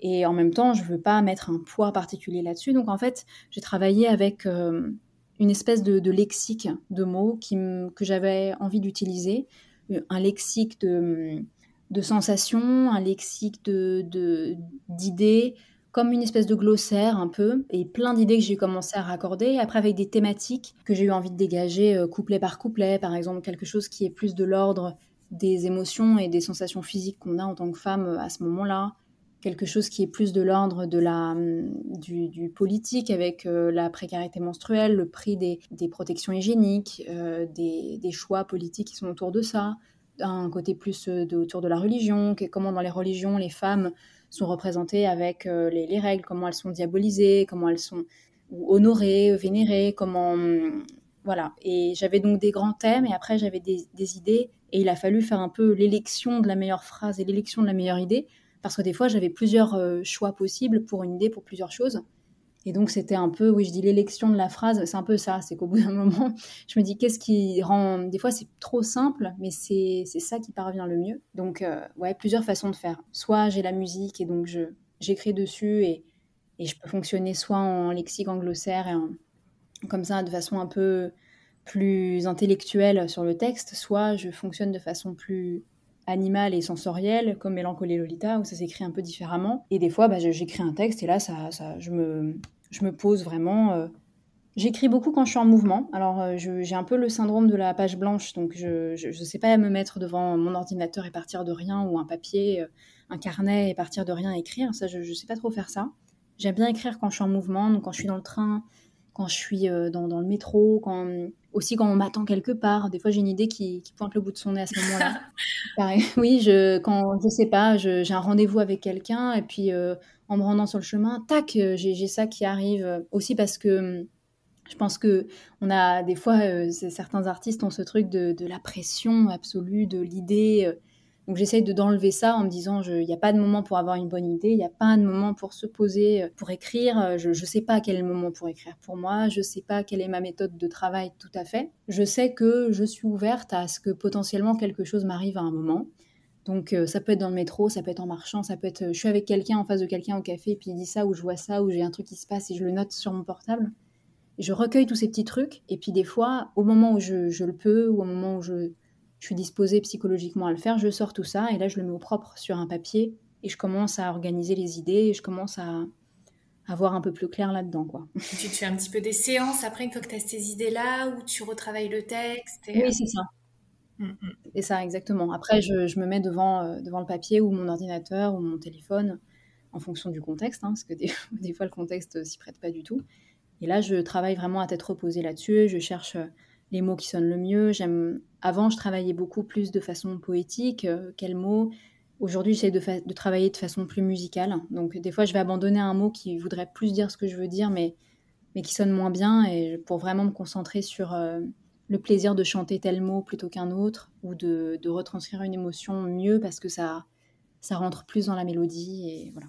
Et en même temps, je ne veux pas mettre un poids particulier là-dessus. Donc en fait, j'ai travaillé avec euh, une espèce de, lexique de mots que j'avais envie d'utiliser, un lexique de, sensations, un lexique d'idées, comme une espèce de glossaire un peu, et plein d'idées que j'ai commencé à raccorder, après avec des thématiques que j'ai eu envie de dégager euh, couplet par couplet, par exemple quelque chose qui est plus de l'ordre des émotions et des sensations physiques qu'on a en tant que femme euh, à ce moment-là, quelque chose qui est plus de l'ordre de la hum, du, politique avec euh, la précarité menstruelle, le prix des, protections hygiéniques, des, des, choix politiques qui sont autour de ça, un côté plus de, autour de la religion, comment dans les religions les femmes sont représentées avec euh, les, règles, comment elles sont diabolisées, comment elles sont honorées, vénérées, comment... Hum, voilà. Et j'avais donc des grands thèmes et après j'avais des, idées et il a fallu faire un peu l'élection de la meilleure phrase et l'élection de la meilleure idée parce que des fois j'avais plusieurs euh, choix possibles pour une idée, pour plusieurs choses. Et donc c'était un peu, oui, je dis l'élection de la phrase, c'est un peu ça, c'est qu'au bout d'un moment, je me dis qu'est-ce qui rend... Des fois c'est trop simple, mais c'est ça qui parvient le mieux. Donc euh, ouais, plusieurs façons de faire. Soit j'ai la musique et donc je j'écris dessus et, et, je peux fonctionner soit en lexique, en glossaire, et en, comme ça de façon un peu plus intellectuelle sur le texte, soit je fonctionne de façon plus animale et sensorielle, comme Mélancolie Lolita, où ça s'écrit un peu différemment. Et des fois, bah, j'écris un texte et là, ça, ça, je, me, je me pose vraiment. Euh, j'écris beaucoup quand je suis en mouvement. Alors, euh, j'ai un peu le syndrome de la page blanche, donc je ne sais pas me mettre devant mon ordinateur et partir de rien, ou un papier, euh, un carnet et partir de rien écrire. Ça, je ne sais pas trop faire ça. J'aime bien écrire quand je suis en mouvement, donc quand je suis dans le train, quand je suis dans, dans, le métro, quand, aussi quand on m'attend quelque part. Des fois, j'ai une idée qui, pointe le bout de son nez à ce moment-là. Pareil, oui, je, quand je sais pas, j'ai un rendez-vous avec quelqu'un et puis euh, en me rendant sur le chemin, tac, euh, j'ai ça qui arrive. Aussi parce que je pense que on a des fois, euh, certains artistes ont ce truc de, la pression absolue, de l'idée Donc j'essaye de d'enlever ça en me disant il n'y a pas de moment pour avoir une bonne idée, il n'y a pas de moment pour se poser, euh, pour écrire. Euh, je ne sais pas quel est le moment pour écrire pour moi, je ne sais pas quelle est ma méthode de travail tout à fait. Je sais que je suis ouverte à ce que potentiellement quelque chose m'arrive à un moment. Donc euh, ça peut être dans le métro, ça peut être en marchant, ça peut être je suis avec quelqu'un en face de quelqu'un au café et puis il dit ça ou je vois ça ou j'ai un truc qui se passe et je le note sur mon portable. Je recueille tous ces petits trucs et puis des fois au moment où je, je le peux ou au moment où je je suis disposée psychologiquement à le faire, je sors tout ça et là je le mets au propre sur un papier et je commence à organiser les idées et je commence à, avoir voir un peu plus clair là-dedans. Quoi. Tu te fais un petit peu des séances après une fois que tu as ces idées-là où tu retravailles le texte Oui, euh, c'est ça. Mm, mm. Et ça, exactement. Après, je, me mets devant, euh, devant le papier ou mon ordinateur ou mon téléphone en fonction du contexte, hein, parce que des, des, fois le contexte s'y prête pas du tout. Et là, je travaille vraiment à tête reposée là-dessus. Je cherche euh, les mots qui sonnent le mieux. J'aime. Avant, je travaillais beaucoup plus de façon poétique. Euh, quels mots Aujourd'hui, j'essaie de, de, travailler de façon plus musicale. Donc, des fois, je vais abandonner un mot qui voudrait plus dire ce que je veux dire, mais, mais qui sonne moins bien, et pour vraiment me concentrer sur euh, le plaisir de chanter tel mot plutôt qu'un autre, ou de, de, retranscrire une émotion mieux parce que ça, ça rentre plus dans la mélodie, et voilà.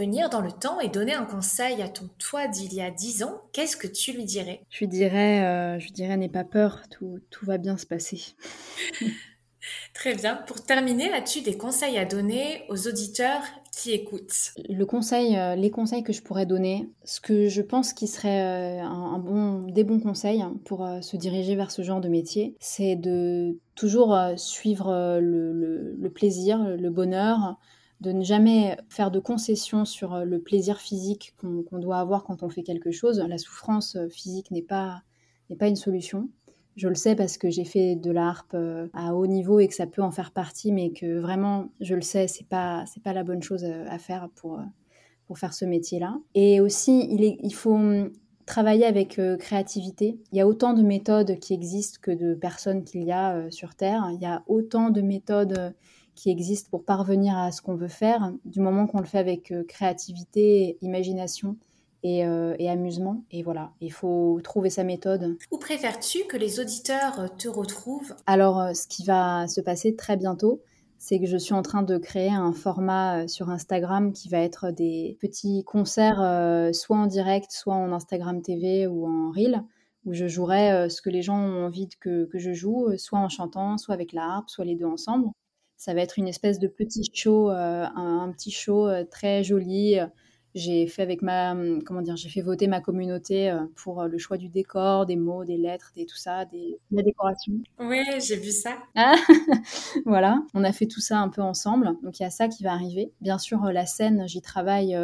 Revenir dans le temps et donner un conseil à ton toi d'il y a 10 ans, qu'est-ce que tu lui dirais? Je lui dirais, euh, je dirais, n'aie pas peur, tout, tout va bien se passer. Très bien. Pour terminer, as-tu des conseils à donner aux auditeurs qui écoutent? Le conseil, euh, les conseils que je pourrais donner, ce que je pense qui serait euh, un, bon, des bons conseils pour se diriger vers ce genre de métier, c'est de toujours suivre le, le, plaisir, le bonheur, de ne jamais faire de concessions sur euh, le plaisir physique qu'on doit avoir quand on fait quelque chose. La souffrance euh, physique n'est pas, pas une solution. Je le sais parce que j'ai fait de la harpe euh, à haut niveau et que ça peut en faire partie, mais que vraiment, je le sais, c'est pas pas la bonne chose à faire pour pour faire ce métier-là. Et aussi, il faut hum, travailler avec créativité. Il y a autant de méthodes qui existent que de personnes qu'il y a sur Terre. Il y a autant de méthodes qui existe pour parvenir à ce qu'on veut faire, du moment qu'on le fait avec euh, créativité, imagination euh, et, amusement. Et voilà, il faut trouver sa méthode. Où préfères-tu que les auditeurs euh, te retrouvent? Alors, ce qui va se passer très bientôt, c'est que je suis en train de créer un format sur Instagram qui va être des petits concerts, soit en direct, soit en Instagram TV ou en Reel, où je jouerai ce que les gens ont envie que, que je joue, soit en chantant, soit avec la harpe, soit les deux ensemble. Ça va être une espèce de petit show, euh, un, petit show euh, très joli. J'ai fait avec ma, hum, comment dire, j'ai fait voter ma communauté euh, pour le choix du décor, des mots, des lettres, des tout ça, des, la décoration. Oui, j'ai vu ça. Ah, voilà, on a fait tout ça un peu ensemble. Donc il y a ça qui va arriver. Bien sûr, la scène, j'y travaille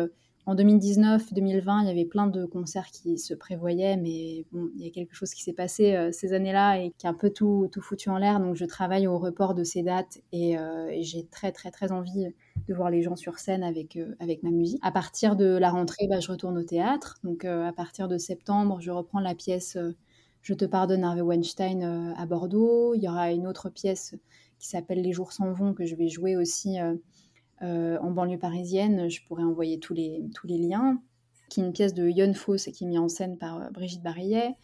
en 2019, 2020, il y avait plein de concerts qui se prévoyaient, mais il y a quelque chose qui s'est passé euh, ces années-là et qui a un peu tout, tout foutu en l'air. Donc, je travaille au report de ces dates et, euh, j'ai très, très, très envie de voir les gens sur scène avec, euh, avec ma musique. À partir de la rentrée, bah, je retourne au théâtre. Donc, à partir de septembre, je reprends la pièce Je te pardonne, Harvey Weinstein à Bordeaux. Il y aura une autre pièce qui s'appelle Les jours s'en vont que je vais jouer aussi en banlieue parisienne, je pourrais envoyer tous les, tous les liens, qui est une pièce de Yon Foss qui est mise en scène par euh, Brigitte Barillet.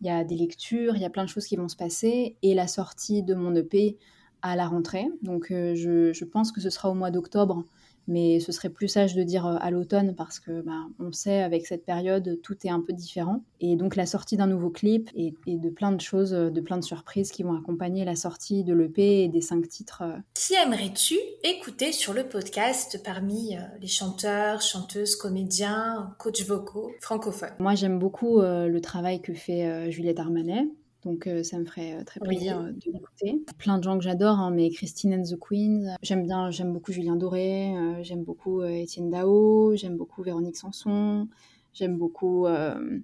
Il y a des lectures, il y a plein de choses qui vont se passer, et la sortie de mon EP à la rentrée. Donc euh, je, je, pense que ce sera au mois d'octobre mais ce serait plus sage de dire euh, à l'automne parce que bah, on sait avec cette période tout est un peu différent et donc la sortie d'un nouveau clip et, de plein de choses, de plein de surprises qui vont accompagner la sortie de l'EP et des cinq titres. Euh. Qui aimerais-tu écouter sur le podcast parmi euh, les chanteurs, chanteuses, comédiens, coachs vocaux francophones? Moi j'aime beaucoup le travail que fait Juliette Armanet. Donc euh, ça me ferait euh, très plaisir euh, de l'écouter. Plein de gens que j'adore, hein, mais Christine and the Queens. J'aime bien, j'aime beaucoup Julien Doré, j'aime beaucoup Étienne Dao, j'aime beaucoup Véronique Sanson. J'aime beaucoup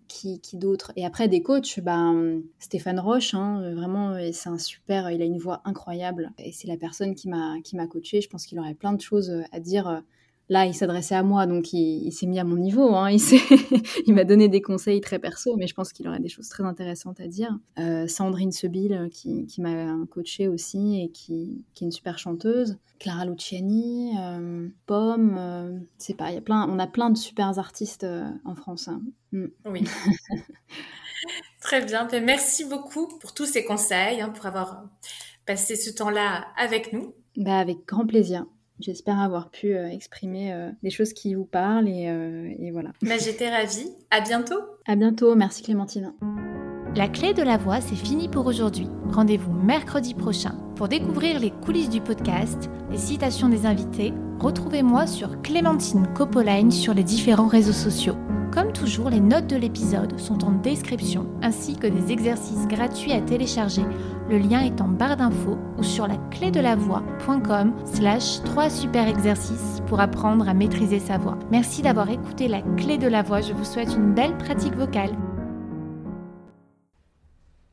qui, qui d'autre? Et après, des coachs, ben, Stéphane Roche, hein, vraiment, c'est un super, il a une voix incroyable. Et c'est la personne qui m'a coaché. Je pense qu'il aurait plein de choses à dire Là, il s'adressait à moi, donc il, s'est mis à mon niveau. Hein. Il, m'a donné des conseils très perso, mais je pense qu'il aurait des choses très intéressantes à dire. Euh, Sandrine Sebil, euh, qui, m'a coachée aussi et qui, est une super chanteuse. Clara Luciani, euh, Pomme, c'est pas, y a plein, on a plein de super artistes en France. Hein. Mm. Oui. Très bien. Ben, merci beaucoup pour tous ces conseils, hein, pour avoir passé ce temps-là avec nous. Bah, avec grand plaisir. J'espère avoir pu euh, exprimer euh, des choses qui vous parlent et, euh, et voilà. Bah, J'étais ravie. À bientôt. À bientôt. Merci Clémentine. La clé de la voix, c'est fini pour aujourd'hui. Rendez-vous mercredi prochain pour découvrir les coulisses du podcast, les citations des invités. Retrouvez-moi sur Clémentine Copoline sur les différents réseaux sociaux. Comme toujours, les notes de l'épisode sont en description ainsi que des exercices gratuits à télécharger. Le lien est en barre d'infos ou sur la clé de la voix.com slash 3 super exercices pour apprendre à maîtriser sa voix. Merci d'avoir écouté la clé de la voix. Je vous souhaite une belle pratique vocale.